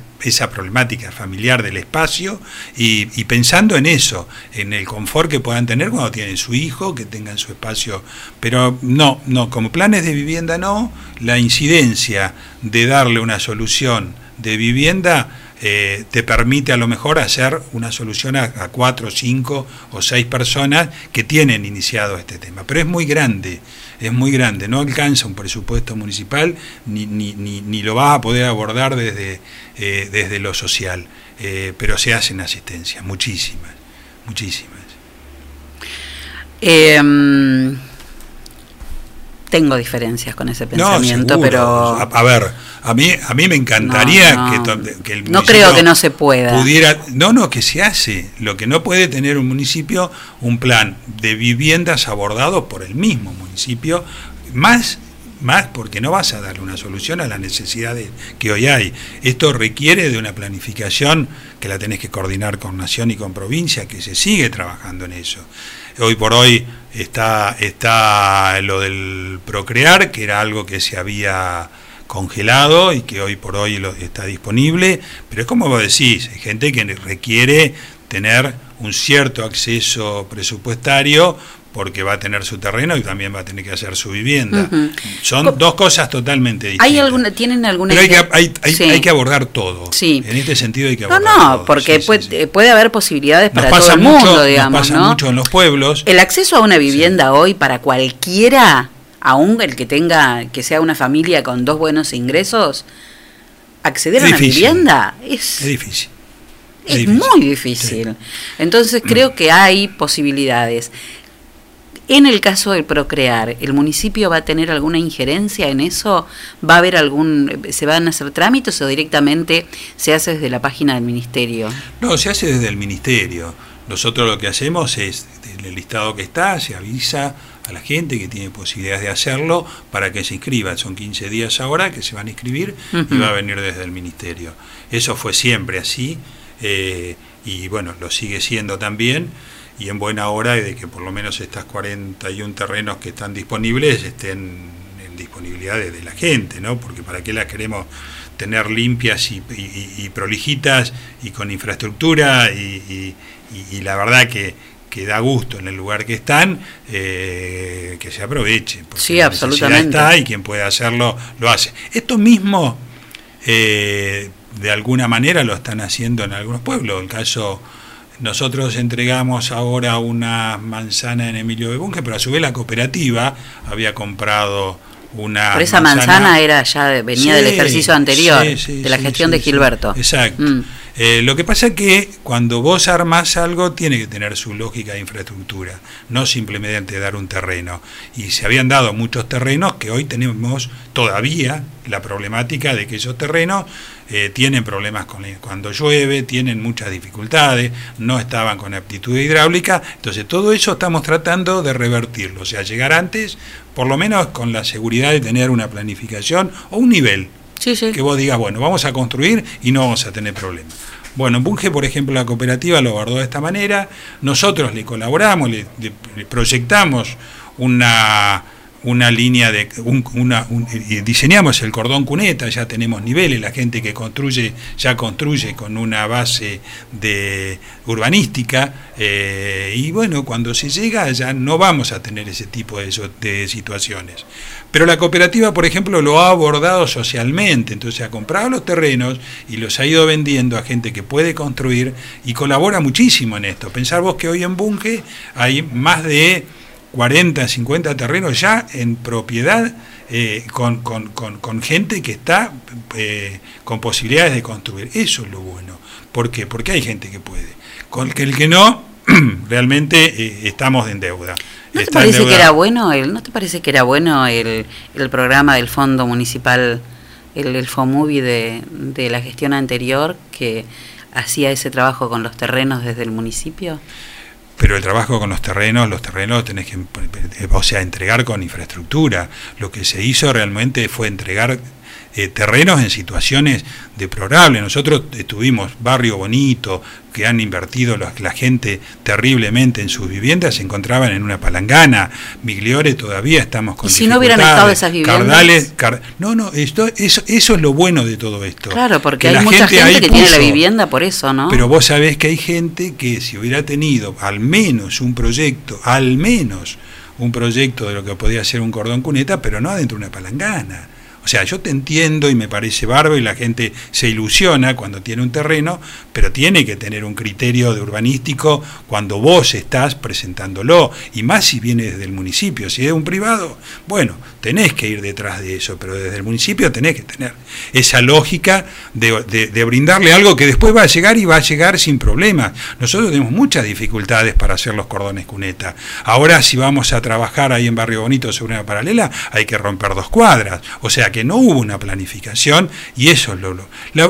problemática familiar del espacio y, y pensando en eso, en el confort que puedan tener cuando tienen su hijo, que tengan su espacio. Pero no, no, como planes de vivienda no, la incidencia de darle una solución de vivienda eh, te permite a lo mejor hacer una solución a, a cuatro, cinco o seis personas que tienen iniciado este tema. Pero es muy grande, es muy grande, no alcanza un presupuesto municipal ni, ni, ni, ni lo vas a poder abordar desde, eh, desde lo social, Eh, pero se hacen asistencias, muchísimas, muchísimas. Tengo diferencias con ese pensamiento, pero a, a ver, a mí a mí me encantaría No, no. que, que el No creo que no se pueda. pudiera, no, no, que se hace. Lo que no puede tener un municipio un plan de viviendas abordado por el mismo municipio, más más porque no vas a darle una solución a las necesidades que hoy hay. Esto requiere de una planificación que la tenés que coordinar con nación y con provincia, que se sigue trabajando en eso. Hoy por hoy está, está lo del procrear, que era algo que se había congelado y que hoy por hoy lo, está disponible, pero es como vos decís, hay gente que requiere tener un cierto acceso presupuestario porque va a tener su terreno y también va a tener que hacer su vivienda. Son dos cosas totalmente distintas. ¿hay alguna, ¿tienen alguna Pero hay que, hay, hay- Sí. hay que abordar todo. Sí. En este sentido hay que No, abordar no, todo. porque puede, puede haber posibilidades Nos para pasa todo el mucho, mundo, nos digamos, pasa ¿no? mucho en los pueblos. El acceso a una vivienda hoy para cualquiera, aún el que tenga, que sea una familia con dos buenos ingresos, acceder a una difícil. vivienda es, Es difícil. es muy difícil. Entonces creo que hay posibilidades. En el caso del procrear, ¿el municipio va a tener alguna injerencia en eso? ¿Va a haber algún, se van a hacer trámites o directamente se hace desde la página del ministerio? No, se hace desde el ministerio. Nosotros lo que hacemos es, en el listado que está, se avisa a la gente que tiene posibilidades de hacerlo para que se inscriban. Son 15 días ahora que se van a inscribir y va a venir desde el ministerio. Eso fue siempre así eh, y bueno, lo sigue siendo también y en buena hora de que por lo menos estas 41 terrenos que están disponibles estén en disponibilidad de, de la gente, ¿no? Porque para qué las queremos tener limpias y, y- y prolijitas y con infraestructura y, la verdad que, que da gusto en el lugar que están, eh, que se aproveche. porque Sí, la absolutamente. está y quien puede hacerlo lo hace. Esto mismo, eh, de alguna manera, lo están haciendo en algunos pueblos. El caso, nosotros entregamos ahora una manzana en Emilio de Bunge, pero a su vez la cooperativa había comprado una. Pero esa manzana era ya de- venía del ejercicio anterior, sí, sí, de la gestión de. Gilberto. Exacto. Mm. Eh, lo que pasa es que cuando vos armás algo tiene que tener su lógica de infraestructura, no simplemente dar un terreno. Y se habían dado muchos terrenos que hoy tenemos todavía la problemática de que esos terrenos eh, tienen problemas con cuando llueve, tienen muchas dificultades, no estaban con aptitud hidráulica. Entonces todo eso estamos tratando de revertirlo, o sea, llegar antes, por lo menos con la seguridad de tener una planificación o un nivel que vos digas, bueno, vamos a construir y no vamos a tener problemas. Bueno, en Bunge, por ejemplo, la cooperativa lo abordó de esta manera, nosotros le colaboramos, le proyectamos una, una línea de un- una, diseñamos el cordón cuneta, ya tenemos niveles, la gente que construye ya construye con una base de urbanística eh, y bueno, cuando se llega ya no vamos a tener ese tipo de, de situaciones. Pero la cooperativa, por ejemplo, lo ha abordado socialmente, entonces ha comprado los terrenos y los ha ido vendiendo a gente que puede construir y colabora muchísimo en esto. Pensar vos que hoy en Bunge hay más de 40, 50 terrenos ya en propiedad eh, con, con- con- con gente que está eh, con posibilidades de construir. Eso es lo bueno. ¿Por qué? Porque hay gente que puede. Con que el que no, realmente eh, estamos en deuda. ¿No te parece que era bueno el, no te parece que era bueno el, el programa del Fondo Municipal, el, el FOMUBI de, de la gestión anterior que hacía ese trabajo con los terrenos desde el municipio? Pero el trabajo con los terrenos, los terrenos tenés que, o sea, entregar con infraestructura. Lo que se hizo realmente fue entregar eh, terrenos en situaciones deplorables. Nosotros tuvimos barrio bonito, que han invertido la, la gente terriblemente en sus viviendas, se encontraban en una palangana. Migliore todavía estamos con ¿Y si no hubieran estado esas viviendas? Cardales, Car- no, no, esto, eso, eso es lo bueno de todo esto. Claro, porque Que hay mucha gente, que tiene la vivienda por eso, ¿no? pero vos sabés que hay gente que si hubiera tenido al menos un proyecto, al menos un proyecto de lo que podía ser un cordón cuneta, pero no adentro de una palangana. O sea, yo te entiendo y me parece bárbaro y la gente se ilusiona cuando tiene un terreno, pero tiene que tener un criterio de urbanístico cuando vos estás presentándolo, y más si viene desde el municipio. Si es un privado, bueno, tenés que ir detrás de eso, pero desde el municipio tenés que tener esa lógica de, de- brindarle algo que después va a llegar y va a llegar sin problemas. Nosotros tenemos muchas dificultades para hacer los cordones cuneta. Ahora si vamos a trabajar ahí en Barrio Bonito sobre una paralela, hay que romper dos cuadras. O sea que no hubo una planificación y eso es lo,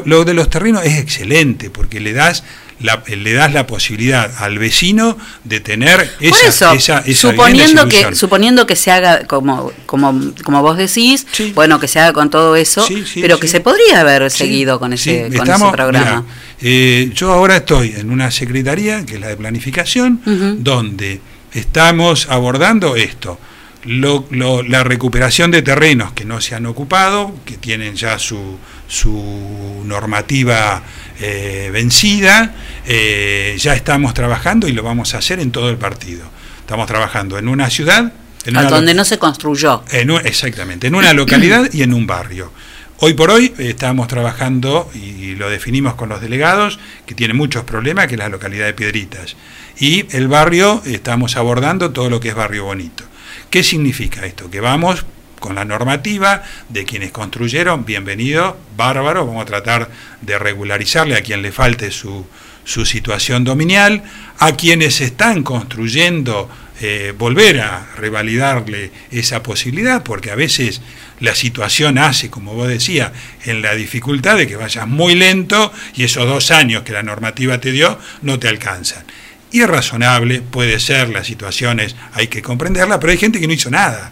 lo, de los terrenos es excelente porque le das la, le das la posibilidad al vecino de tener esa, eso, esa, esa suponiendo que suponiendo que se haga como como como vos decís, bueno, que se haga con todo eso, pero que se podría haber seguido con ese con estamos- ese programa. mirá, eh, yo ahora estoy en una secretaría, que es la de planificación, donde estamos abordando esto. Lo- lo- la recuperación de terrenos que no se han ocupado, que tienen ya su, su normativa eh, vencida, eh, ya estamos trabajando y lo vamos a hacer en todo el partido. Estamos trabajando en una ciudad, en A una donde no se construyó. en un- exactamente, en una localidad y en un barrio. Hoy por hoy eh, estamos trabajando, y lo definimos con los delegados, que tiene muchos problemas, que es la localidad de Piedritas. Y el barrio, estamos abordando todo lo que es barrio bonito. ¿Qué significa esto? Que vamos con la normativa de quienes construyeron, bienvenido, bárbaro, vamos a tratar de regularizarle a quien le falte su, su situación dominial, a quienes están construyendo, eh, volver a revalidarle esa posibilidad, porque a veces la situación hace, como vos decías, en la dificultad de que vayas muy lento y esos dos años que la normativa te dio no te alcanzan. Y es razonable, puede ser, las situaciones hay que comprenderla, pero hay gente que no hizo nada.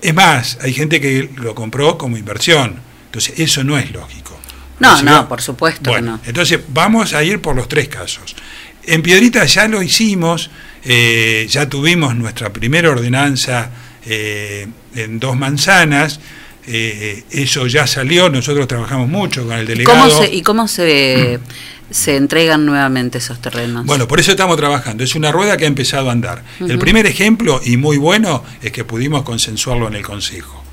Es más, hay gente que lo compró como inversión. Entonces, eso no es lógico. No, no, por supuesto bueno, que no. entonces vamos a ir por los tres casos. En Piedrita ya lo hicimos, eh, ya tuvimos nuestra primera ordenanza eh, en dos manzanas, eh, eso ya salió, nosotros trabajamos mucho con el ¿Y delegado. cómo se, y cómo se, se entregan nuevamente esos terrenos? Bueno, por eso estamos trabajando. Es una rueda que ha empezado a andar. El primer ejemplo, y muy bueno, es que pudimos consensuarlo en el Consejo.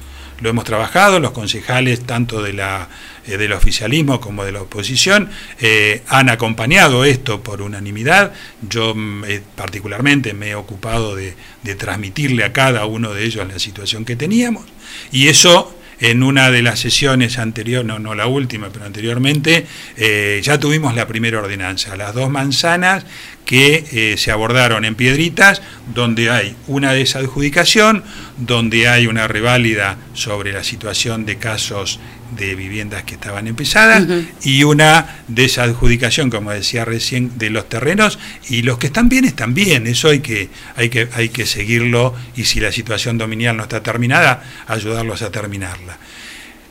Lo hemos trabajado, los concejales, tanto de la, eh, del oficialismo como de la oposición, eh, han acompañado esto por unanimidad. Yo mm, eh, particularmente me he ocupado de, de transmitirle a cada uno de ellos la situación que teníamos. Y eso en una de las sesiones anteriores, no, no la última, pero anteriormente, eh, ya tuvimos la primera ordenanza, las dos manzanas que eh, se abordaron en Piedritas, donde hay una desadjudicación, donde hay una reválida sobre la situación de casos de viviendas que estaban empezadas y una desadjudicación, como decía recién, de los terrenos y los que están bien están bien, eso hay que, hay que, hay que seguirlo y si la situación dominial no está terminada, ayudarlos a terminarla.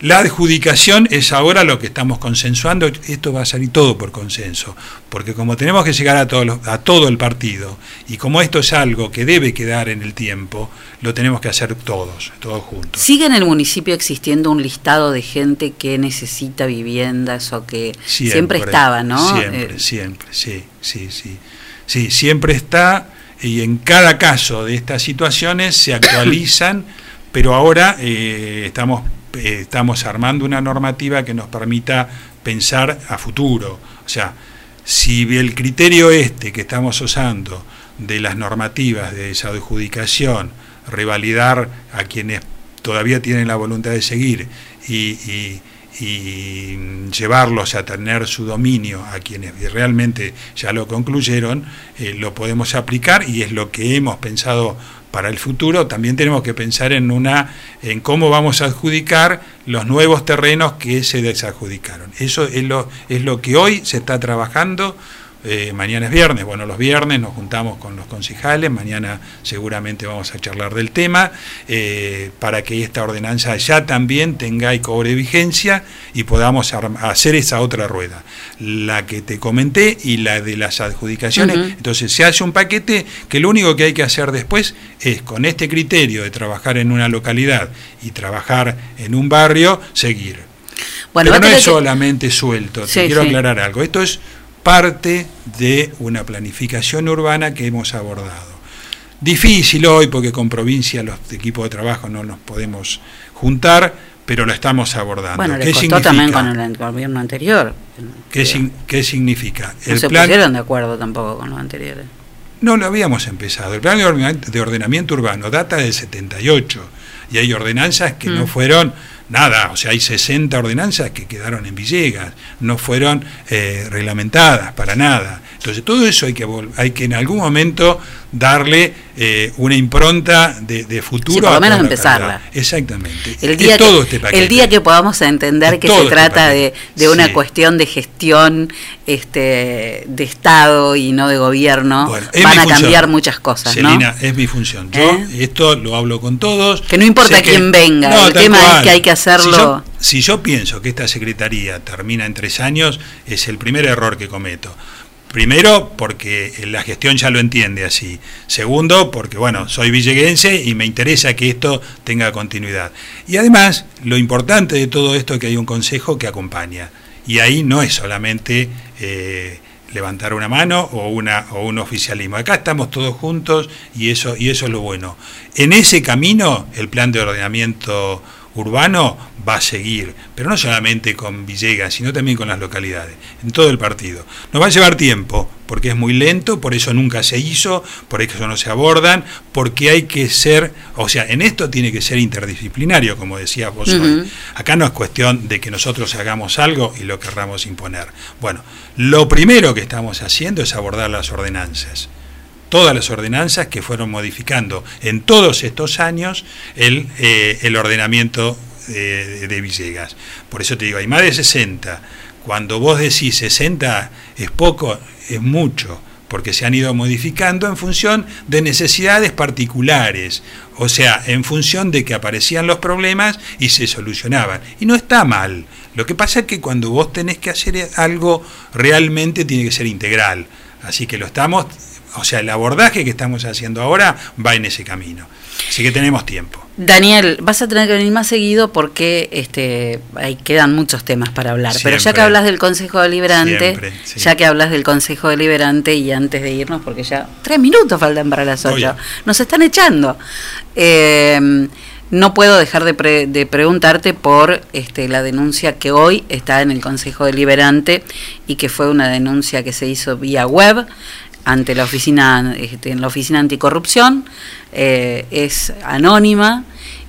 La adjudicación es ahora lo que estamos consensuando, esto va a salir todo por consenso, porque como tenemos que llegar a, todos los- a todo el partido y como esto es algo que debe quedar en el tiempo, lo tenemos que hacer todos, todos juntos. ¿Sigue en el municipio existiendo un listado de gente que necesita viviendas o que siempre, estaba, ¿no? Siempre, Eh, siempre, sí, sí, sí. Sí, siempre está y en cada caso de estas situaciones se actualizan, pero ahora eh, estamos, eh, estamos armando una normativa que nos permita pensar a futuro. O sea, si el criterio este que estamos usando de las normativas de desadjudicación, revalidar a quienes todavía tienen la voluntad de seguir y, y- y llevarlos a tener su dominio a quienes realmente ya lo concluyeron, eh, lo podemos aplicar y es lo que hemos pensado para el futuro. También tenemos que pensar en una en cómo vamos a adjudicar los nuevos terrenos que se desadjudicaron. Eso es lo, es lo que hoy se está trabajando. Eh, mañana es viernes, bueno, los viernes nos juntamos con los concejales, mañana seguramente vamos a charlar del tema, eh, para que esta ordenanza ya también tenga y cobre vigencia y podamos hacer esa otra rueda, la que te comenté y la de las adjudicaciones. Entonces se hace un paquete que lo único que hay que hacer después es con este criterio de trabajar en una localidad y trabajar en un barrio, seguir. Bueno, Pero no es que- solamente suelto, te quiero sí. aclarar algo. Esto es parte de una planificación urbana que hemos abordado. Difícil hoy porque con provincia los equipos de trabajo no nos podemos juntar, pero lo estamos abordando. Bueno, ¿Qué costó significa? también con el gobierno anterior. ¿Qué, sin- qué significa? No se pusieron de acuerdo tampoco con los anteriores. No lo habíamos empezado. El plan de ordenamiento, de ordenamiento urbano data del 78 y hay ordenanzas que no Mm. fueron nada, o sea, hay 60 ordenanzas que quedaron en Villegas, no fueron eh, reglamentadas para nada. Entonces, todo eso hay que, hay que en algún momento darle eh, una impronta de, de futuro. Sí, por lo menos empezarla. Exactamente. El Es día, todo que, este paquete. el día que podamos entender Es que se este trata de, paquete. de una Sí. cuestión de gestión este, de Estado y no de gobierno, Bueno, van a función. cambiar muchas cosas, ¿no? Celina, es mi función. Yo esto lo hablo con todos. Que no importa que- quién venga, el tema es que hay que hacerlo- Si yo, si yo pienso que esta secretaría termina en tres años, es el primer error que cometo. Primero, porque la gestión ya lo entiende así. Segundo, porque bueno, soy villeguense y me interesa que esto tenga continuidad. Y además, lo importante de todo esto es que hay un consejo que acompaña. Y ahí no es solamente eh, levantar una mano o, una, o un oficialismo. Acá estamos todos juntos y eso, y eso es lo bueno. En ese camino, el plan de ordenamiento urbano va a seguir, pero no solamente con Villegas, sino también con las localidades, en todo el partido. Nos va a llevar tiempo, porque es muy lento, por eso nunca se hizo, por eso no se abordan, porque hay que ser, o sea, en esto tiene que ser interdisciplinario, como decías vos hoy. Acá no es cuestión de que nosotros hagamos algo y lo querramos imponer. Bueno, lo primero que estamos haciendo es abordar las ordenanzas todas las ordenanzas que fueron modificando en todos estos años el, eh, el ordenamiento de Villegas. Por eso te digo, hay más de 60. Cuando vos decís 60 es poco, es mucho, porque se han ido modificando en función de necesidades particulares, o sea, en función de que aparecían los problemas y se solucionaban. Y no está mal. Lo que pasa es que cuando vos tenés que hacer algo realmente tiene que ser integral. Así que lo estamos, o sea, el abordaje que estamos haciendo ahora va en ese camino. Así que tenemos tiempo. Daniel, vas a tener que venir más seguido porque este, ahí quedan muchos temas para hablar. Pero ya que hablas del Consejo Deliberante, Siempre, sí. ya que hablas del Consejo Deliberante y antes de irnos, porque ya tres minutos faltan para las ocho, nos están echando. Eh, no puedo dejar de, pre- de preguntarte por este, la denuncia que hoy está en el Consejo Deliberante y que fue una denuncia que se hizo vía web ante la oficina, este, en la oficina anticorrupción, eh, es anónima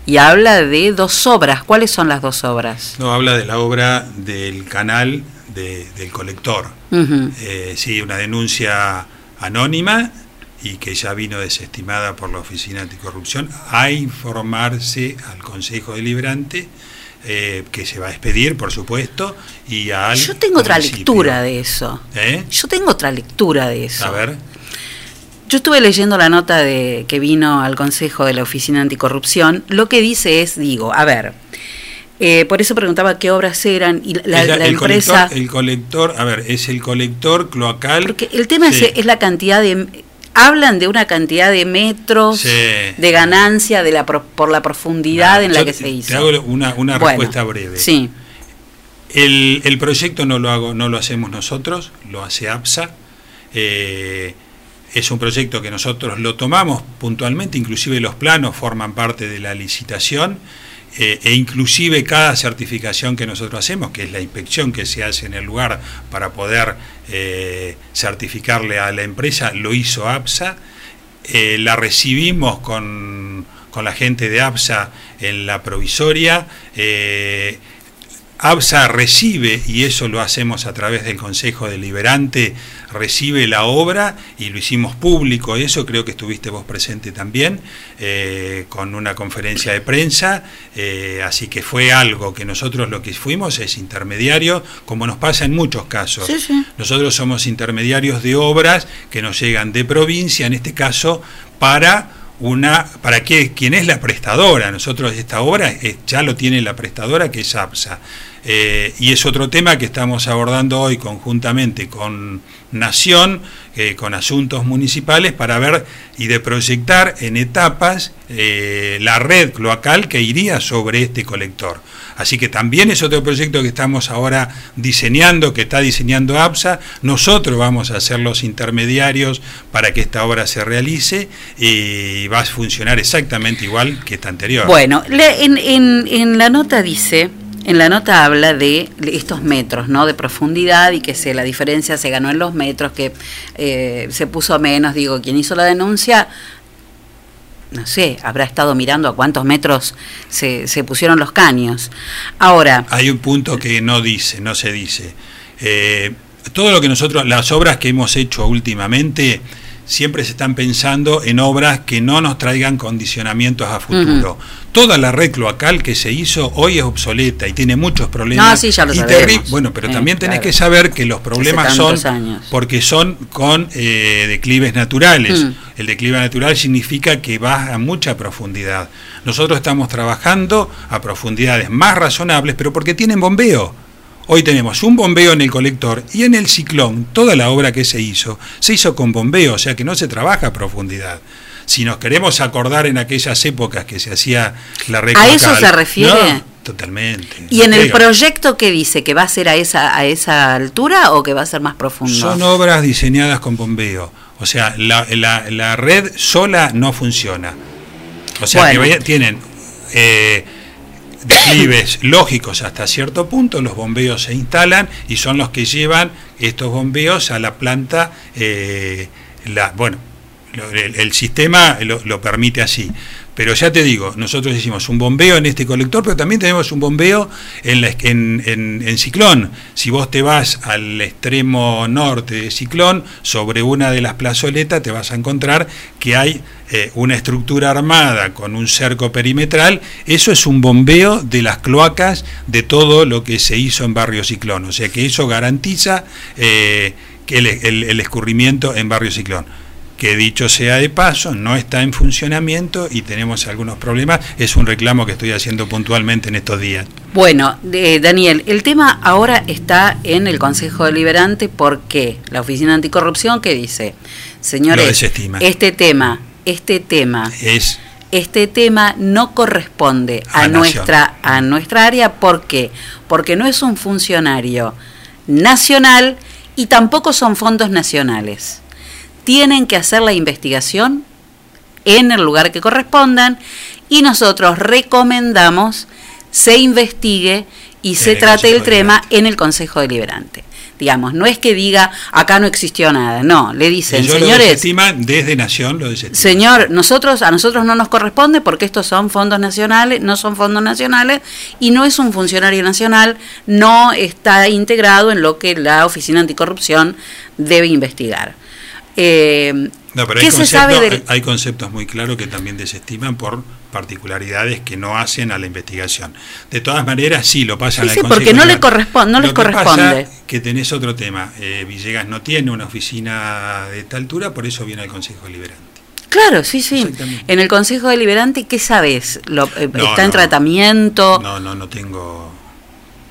y habla de dos obras. ¿Cuáles son las dos obras? No, habla de la obra del canal de- del colector. Eh, sí, una denuncia anónima y que ya vino desestimada por la Oficina Anticorrupción a informarse al Consejo Deliberante, eh, que se va a expedir, por supuesto, y al Yo tengo otra lectura de eso. ¿Eh? Yo tengo otra lectura de eso. A ver. Yo estuve leyendo la nota de que vino al Consejo de la Oficina Anticorrupción. Lo que dice es, digo, a ver, eh, por eso preguntaba qué obras eran y la, Es la el empresa. Colector, el colector, a ver, es el colector cloacal. Porque el tema es, la cantidad de. Hablan de una cantidad de metros Sí. de ganancia de la pro- por la profundidad en la que se hizo. Te hago una, una Bueno, respuesta breve. Sí. El, el proyecto no lo hago, no lo hacemos nosotros, lo hace APSA. Eh, es un proyecto que nosotros lo tomamos puntualmente, inclusive los planos forman parte de la licitación eh, e inclusive cada certificación que nosotros hacemos, que es la inspección que se hace en el lugar para poder eh, certificarle a la empresa, lo hizo APSA. Eh, la recibimos con, con la gente de APSA en la provisoria. ABSA recibe, y eso lo hacemos a través del Consejo Deliberante, recibe la obra y lo hicimos público, eso creo que estuviste vos presente también, eh, con una conferencia de prensa, eh, así que fue algo que nosotros lo que fuimos es intermediario, como nos pasa en muchos casos. Sí, sí. Nosotros somos intermediarios de obras que nos llegan de provincia, en este caso, para una para que quien es la prestadora. Nosotros esta obra eh, ya lo tiene la prestadora que es APSA. Eh, y es otro tema que estamos abordando hoy conjuntamente con Nación, eh, con asuntos municipales, para ver y de proyectar en etapas eh, la red cloacal que iría sobre este colector. Así que también es otro proyecto que estamos ahora diseñando, que está diseñando APSA. Nosotros vamos a ser los intermediarios para que esta obra se realice y va a funcionar exactamente igual que esta anterior. Bueno, en la nota dice, en la nota habla de estos metros, ¿no? De profundidad y que se, la diferencia se ganó en los metros, que eh, se puso menos. Digo, quien hizo la denuncia, no sé, habrá estado mirando a cuántos metros se, se pusieron los caños. Ahora, Hay un punto que no dice, no se dice. Eh, todo lo que nosotros, las obras que hemos hecho últimamente, siempre se están pensando en obras que no nos traigan condicionamientos a futuro. Toda la red cloacal que se hizo hoy es obsoleta y tiene muchos problemas. No, sí, ya lo y Bueno, pero Sí, también tenés claro. que saber que los problemas son años. porque son con eh, declives naturales. Mm. El declive natural significa que va a mucha profundidad. Nosotros estamos trabajando a profundidades más razonables, pero porque tienen bombeo. Hoy tenemos un bombeo en el colector y en el ciclón, toda la obra que se hizo, se hizo con bombeo, o sea que no se trabaja a profundidad. Si nos queremos acordar en aquellas épocas que se hacía la red ¿A eso se refiere? no, totalmente. ¿y en el proyecto qué dice? ¿Que va a ser a esa, a esa altura o que va a ser más profundo? Son obras diseñadas con bombeo. O sea, la, la- la red sola no funciona. O sea, que vaya- tienen eh, declives lógicos hasta cierto punto, los bombeos se instalan y son los que llevan estos bombeos a la planta, eh, la, bueno, el, sistema lo permite así. Pero ya te digo, nosotros hicimos un bombeo en este colector, pero también tenemos un bombeo en, la- en, en- Ciclón. Si vos te vas al extremo norte de Ciclón, sobre una de las plazoletas te vas a encontrar que hay eh, una estructura armada con un cerco perimetral. Eso es un bombeo de las cloacas de todo lo que se hizo en Barrio Ciclón. O sea que eso garantiza eh, que el, el- el escurrimiento en Barrio Ciclón que dicho sea de paso, no está en funcionamiento y tenemos algunos problemas. Es un reclamo que estoy haciendo puntualmente en estos días. Bueno, eh, Daniel, el tema ahora está en el Consejo Deliberante porque la Oficina Anticorrupción que dice, señores, este tema, este tema, Es este tema no corresponde a, A nuestra a nuestra área ¿por qué? Porque no es un funcionario nacional y tampoco son fondos nacionales. Tienen que hacer la investigación en el lugar que correspondan y nosotros recomendamos se investigue y se trate el tema en el Consejo Deliberante. Digamos, no es que diga acá no existió nada, no, le dicen, lo señores, desestiman desde Nación, lo desestiman. Señor, nosotros a nosotros no nos corresponde porque estos son fondos nacionales, no son fondos nacionales y no es un funcionario nacional, no está integrado en lo que la Oficina Anticorrupción debe investigar. Eh, No, pero ¿Qué hay, conceptos, sabe del- hay conceptos muy claros que también desestiman por particularidades que no hacen a la investigación. De todas maneras, sí, lo pasan Sí, al sí, porque no le corresponde, no Lo les que pasa corresponde. que tenés otro tema. Eh, Villegas no tiene una oficina de esta altura, por eso viene al Consejo Deliberante. Claro, sí, sí. En el Consejo Deliberante, ¿qué sabes? Lo- eh, No, ¿Está en tratamiento? No, no, no tengo.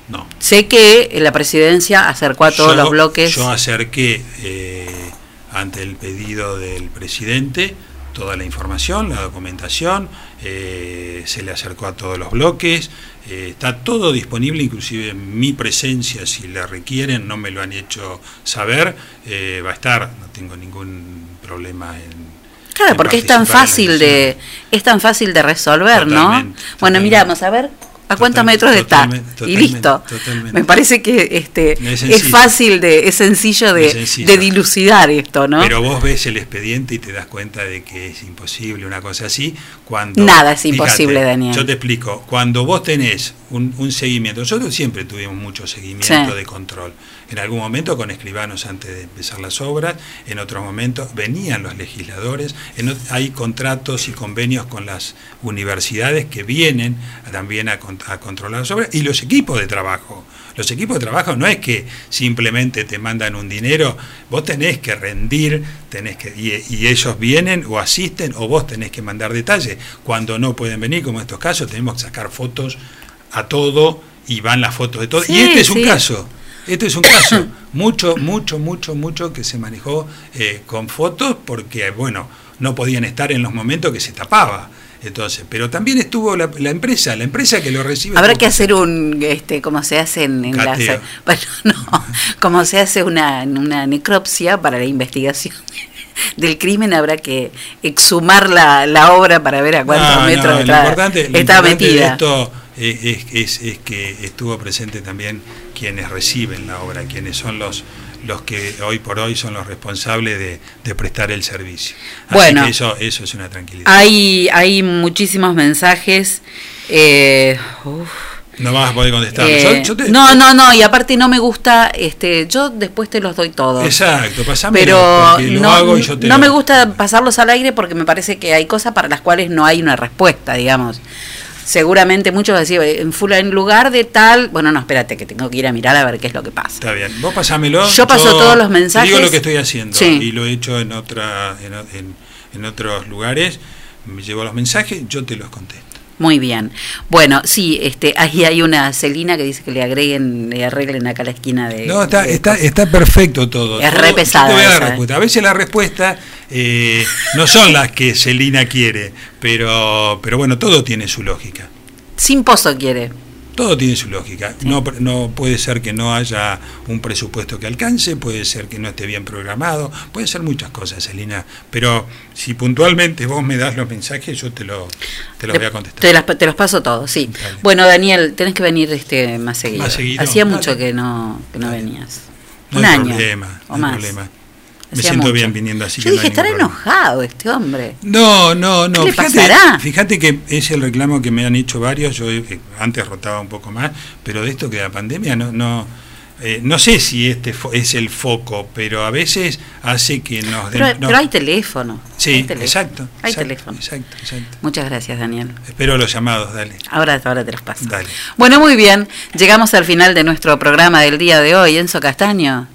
No. Sé que la presidencia acercó a todos Yo- los bloques. Yo acerqué eh, ante el pedido del presidente toda la información, la documentación, eh, se le acercó a todos los bloques, eh, está todo disponible, inclusive mi presencia, si la requieren, no me lo han hecho saber, eh, va a estar, no tengo ningún problema en... Claro, en porque es tan fácil de es tan fácil de resolver, ¿no? Totalmente, Bueno, miramos a ver a cuántos Total- metros está y listo. totalmente. Me parece que este Es fácil de es sencillo de, Es sencillo. de dilucidar esto, ¿no? Pero vos ves el expediente y te das cuenta de que es imposible una cosa así. Cuando, Nada es imposible, Daniel. Yo te explico. Cuando vos tenés un, un seguimiento, nosotros siempre tuvimos mucho seguimiento Sí. de control. En algún momento con escribanos antes de empezar las obras, en otros momentos venían los legisladores, en hay contratos y convenios con las universidades que vienen también a, a controlar las obras y los equipos de trabajo. Los equipos de trabajo no es que simplemente te mandan un dinero, vos tenés que rendir, tenés que y, y ellos vienen o asisten o vos tenés que mandar detalles. Cuando no pueden venir, como en estos casos, tenemos que sacar fotos a todo y van las fotos de todo. Sí, y este es un caso. Este es un caso, mucho, mucho, mucho, mucho que se manejó eh, con fotos porque, bueno, no podían estar en los momentos que se tapaba. Entonces, pero también estuvo la, la empresa, la empresa que lo recibe. Habrá que hacer un este como se hace en, en Cateo. bueno, no, como se hace una una necropsia para la investigación del crimen habrá que exhumar la, la obra para ver a cuántos No, no, metros lo está, lo está de metida. esto es, es- es que estuvo presente también quienes reciben la obra, quienes son los los que hoy por hoy son los responsables de, de prestar el servicio. Así Bueno. que eso, eso es una tranquilidad. Hay hay muchísimos mensajes eh, uf. No vas a poder contestar. Eh, Yo- yo te- no, no, no, y aparte no me gusta, este, yo después te los doy todos. Exacto, pasámelo, Pero lo no, hago y yo te no lo- me gusta pasarlos al aire porque me parece que hay cosas para las cuales no hay una respuesta, digamos. Seguramente muchos decían, en fula en lugar de tal, bueno, no, espérate que tengo que ir a mirar a ver qué es lo que pasa. Está bien, vos pasámelo. Yo paso todos los mensajes. Digo lo que estoy haciendo Sí. y lo he hecho en otra en, en- en otros lugares. Me llevo los mensajes, yo te los contesto. Muy bien. Bueno, sí, este, ahí hay una Celina que dice que le agreguen, le arreglen acá la esquina de. No, está, de- está, está perfecto todo. Es re te voy a dar ¿eh? respuesta. A veces las respuestas eh, no son las que Celina quiere, pero, pero bueno, todo tiene su lógica. Sin pozo quiere. Todo tiene su lógica. No, no puede ser que no haya un presupuesto que alcance, puede ser que no esté bien programado, puede ser muchas cosas, Celina. Pero si puntualmente vos me das los mensajes, yo te, lo, te los voy a contestar. Te, las- te los paso todos, sí. Bueno, Daniel, tenés que venir este más seguido. Más seguido, Hacía dale. mucho que no, que no venías. No Un hay año problema, o no hay más. problema. Me Hacía siento mucho. bien viniendo así Yo que no dije, estará problema. enojado este hombre. No, no, no. ¿Qué le fíjate, pasará? fíjate que es el reclamo que me han hecho varios. Yo eh, antes rotaba un poco más, pero de esto que la pandemia no, no, eh, no sé si este fo- es el foco, pero a veces hace que nos den. Pero, no. pero hay teléfono. sí, hay teléfono. exacto. Hay exacto, teléfono. Exacto, exacto. Muchas gracias, Daniel. Espero los llamados, dale. Ahora, ahora te los paso. Dale. Bueno, muy bien. Llegamos al final de nuestro programa del día de hoy, Enzo Castaño.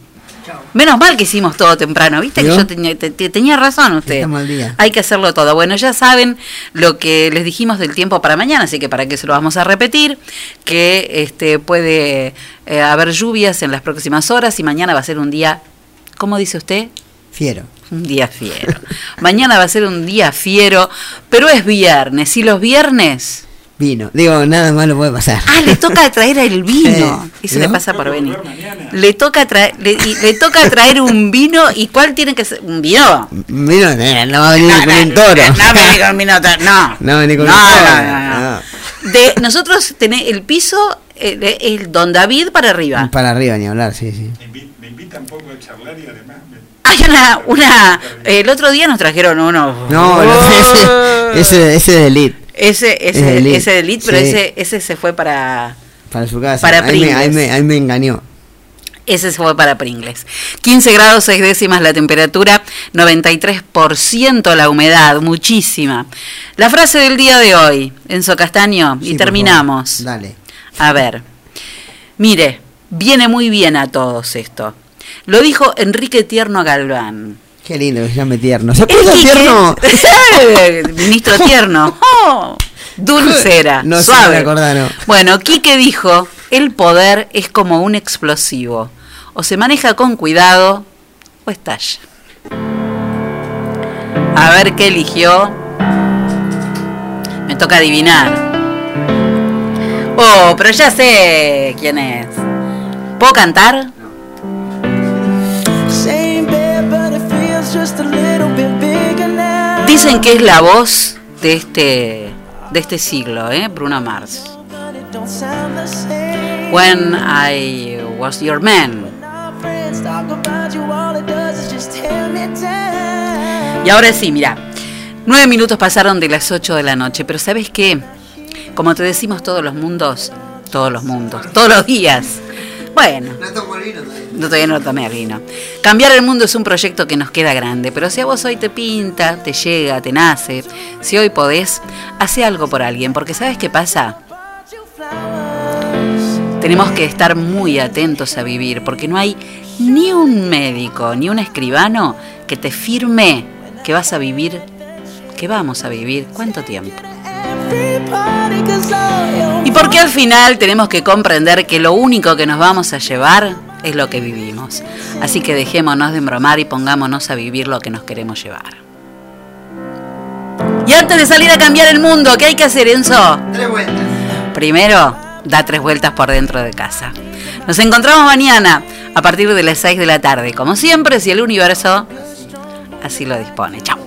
Menos mal que hicimos todo temprano, ¿viste? Que yo tenía, te- te- tenía razón usted. Día. Hay que hacerlo todo. Bueno, ya saben lo que les dijimos del tiempo para mañana, así que para qué se lo vamos a repetir, que este puede eh, haber lluvias en las próximas horas y mañana va a ser un día, ¿cómo dice usted? Fiero. Un día fiero. mañana va a ser un día fiero, pero es viernes y los viernes Vino. Digo, nada malo puede pasar. Ah, le toca traer el vino. Eh, Eso ¿no? le pasa por venir. Le toca traer, le, toca traer un vino y cuál tiene que ser un vino. Vino, eh, no va a venir No, con no, un toro. No venir con vino, to- no. No va a venir con No, un toro. no, no, no. De nosotros tenés el piso eh, el Don David para arriba. Para arriba ni hablar, sí, sí. Me invitan un poco a charlar y además. Hay una una el otro día nos trajeron uno. No, no, ese, ese, ese de elite. Ese Es ese elite. ese elite, pero Sí. ese ese se fue para Para su casa. Para ahí, me, ahí, Pringles. me, ahí me engañó. Ese se fue para Pringles. 15 grados 6 décimas la temperatura, 93% la humedad, muchísima. La frase del día de hoy, Enzo Castaño, Sí, y terminamos. Dale. A ver, mire, viene muy bien a todos esto. Lo dijo Enrique Tierno Galván. Qué lindo que se llame tierno. ¿Se acuerda tierno? Ministro Tierno. Oh, dulcera, No se suave. acordar, no. Bueno, Quique dijo, el poder es como un explosivo. O se maneja con cuidado o estalla. A ver qué eligió. Me toca adivinar. Oh, pero ya sé quién es. ¿Puedo cantar? Dicen que es la voz de este de este siglo, ¿eh? Bruno Mars. When I was your man. Y ahora sí, mira. Nueve minutos pasaron de las 8 de la noche, pero ¿sabes qué? Como te decimos todos los mundos, todos los mundos, todos los días. Bueno, no todavía no tomé vino. Cambiar el mundo es un proyecto que nos queda grande, pero si a vos hoy te pinta, te llega, te nace, si hoy podés, hace algo por alguien, porque ¿sabes qué pasa? Tenemos que estar muy atentos a vivir, porque no hay ni un médico, ni un escribano que te firme que vas a vivir, que vamos a vivir, ¿cuánto tiempo? Y porque al final tenemos que comprender que lo único que nos vamos a llevar es lo que vivimos. Así que dejémonos de embromar y pongámonos a vivir lo que nos queremos llevar. Y antes de salir a cambiar el mundo, ¿qué hay que hacer, Enzo? Tres vueltas. Primero, da tres vueltas por dentro de casa. Nos encontramos mañana a partir de las 6 de la tarde. Como siempre, si el universo así lo dispone. Chao.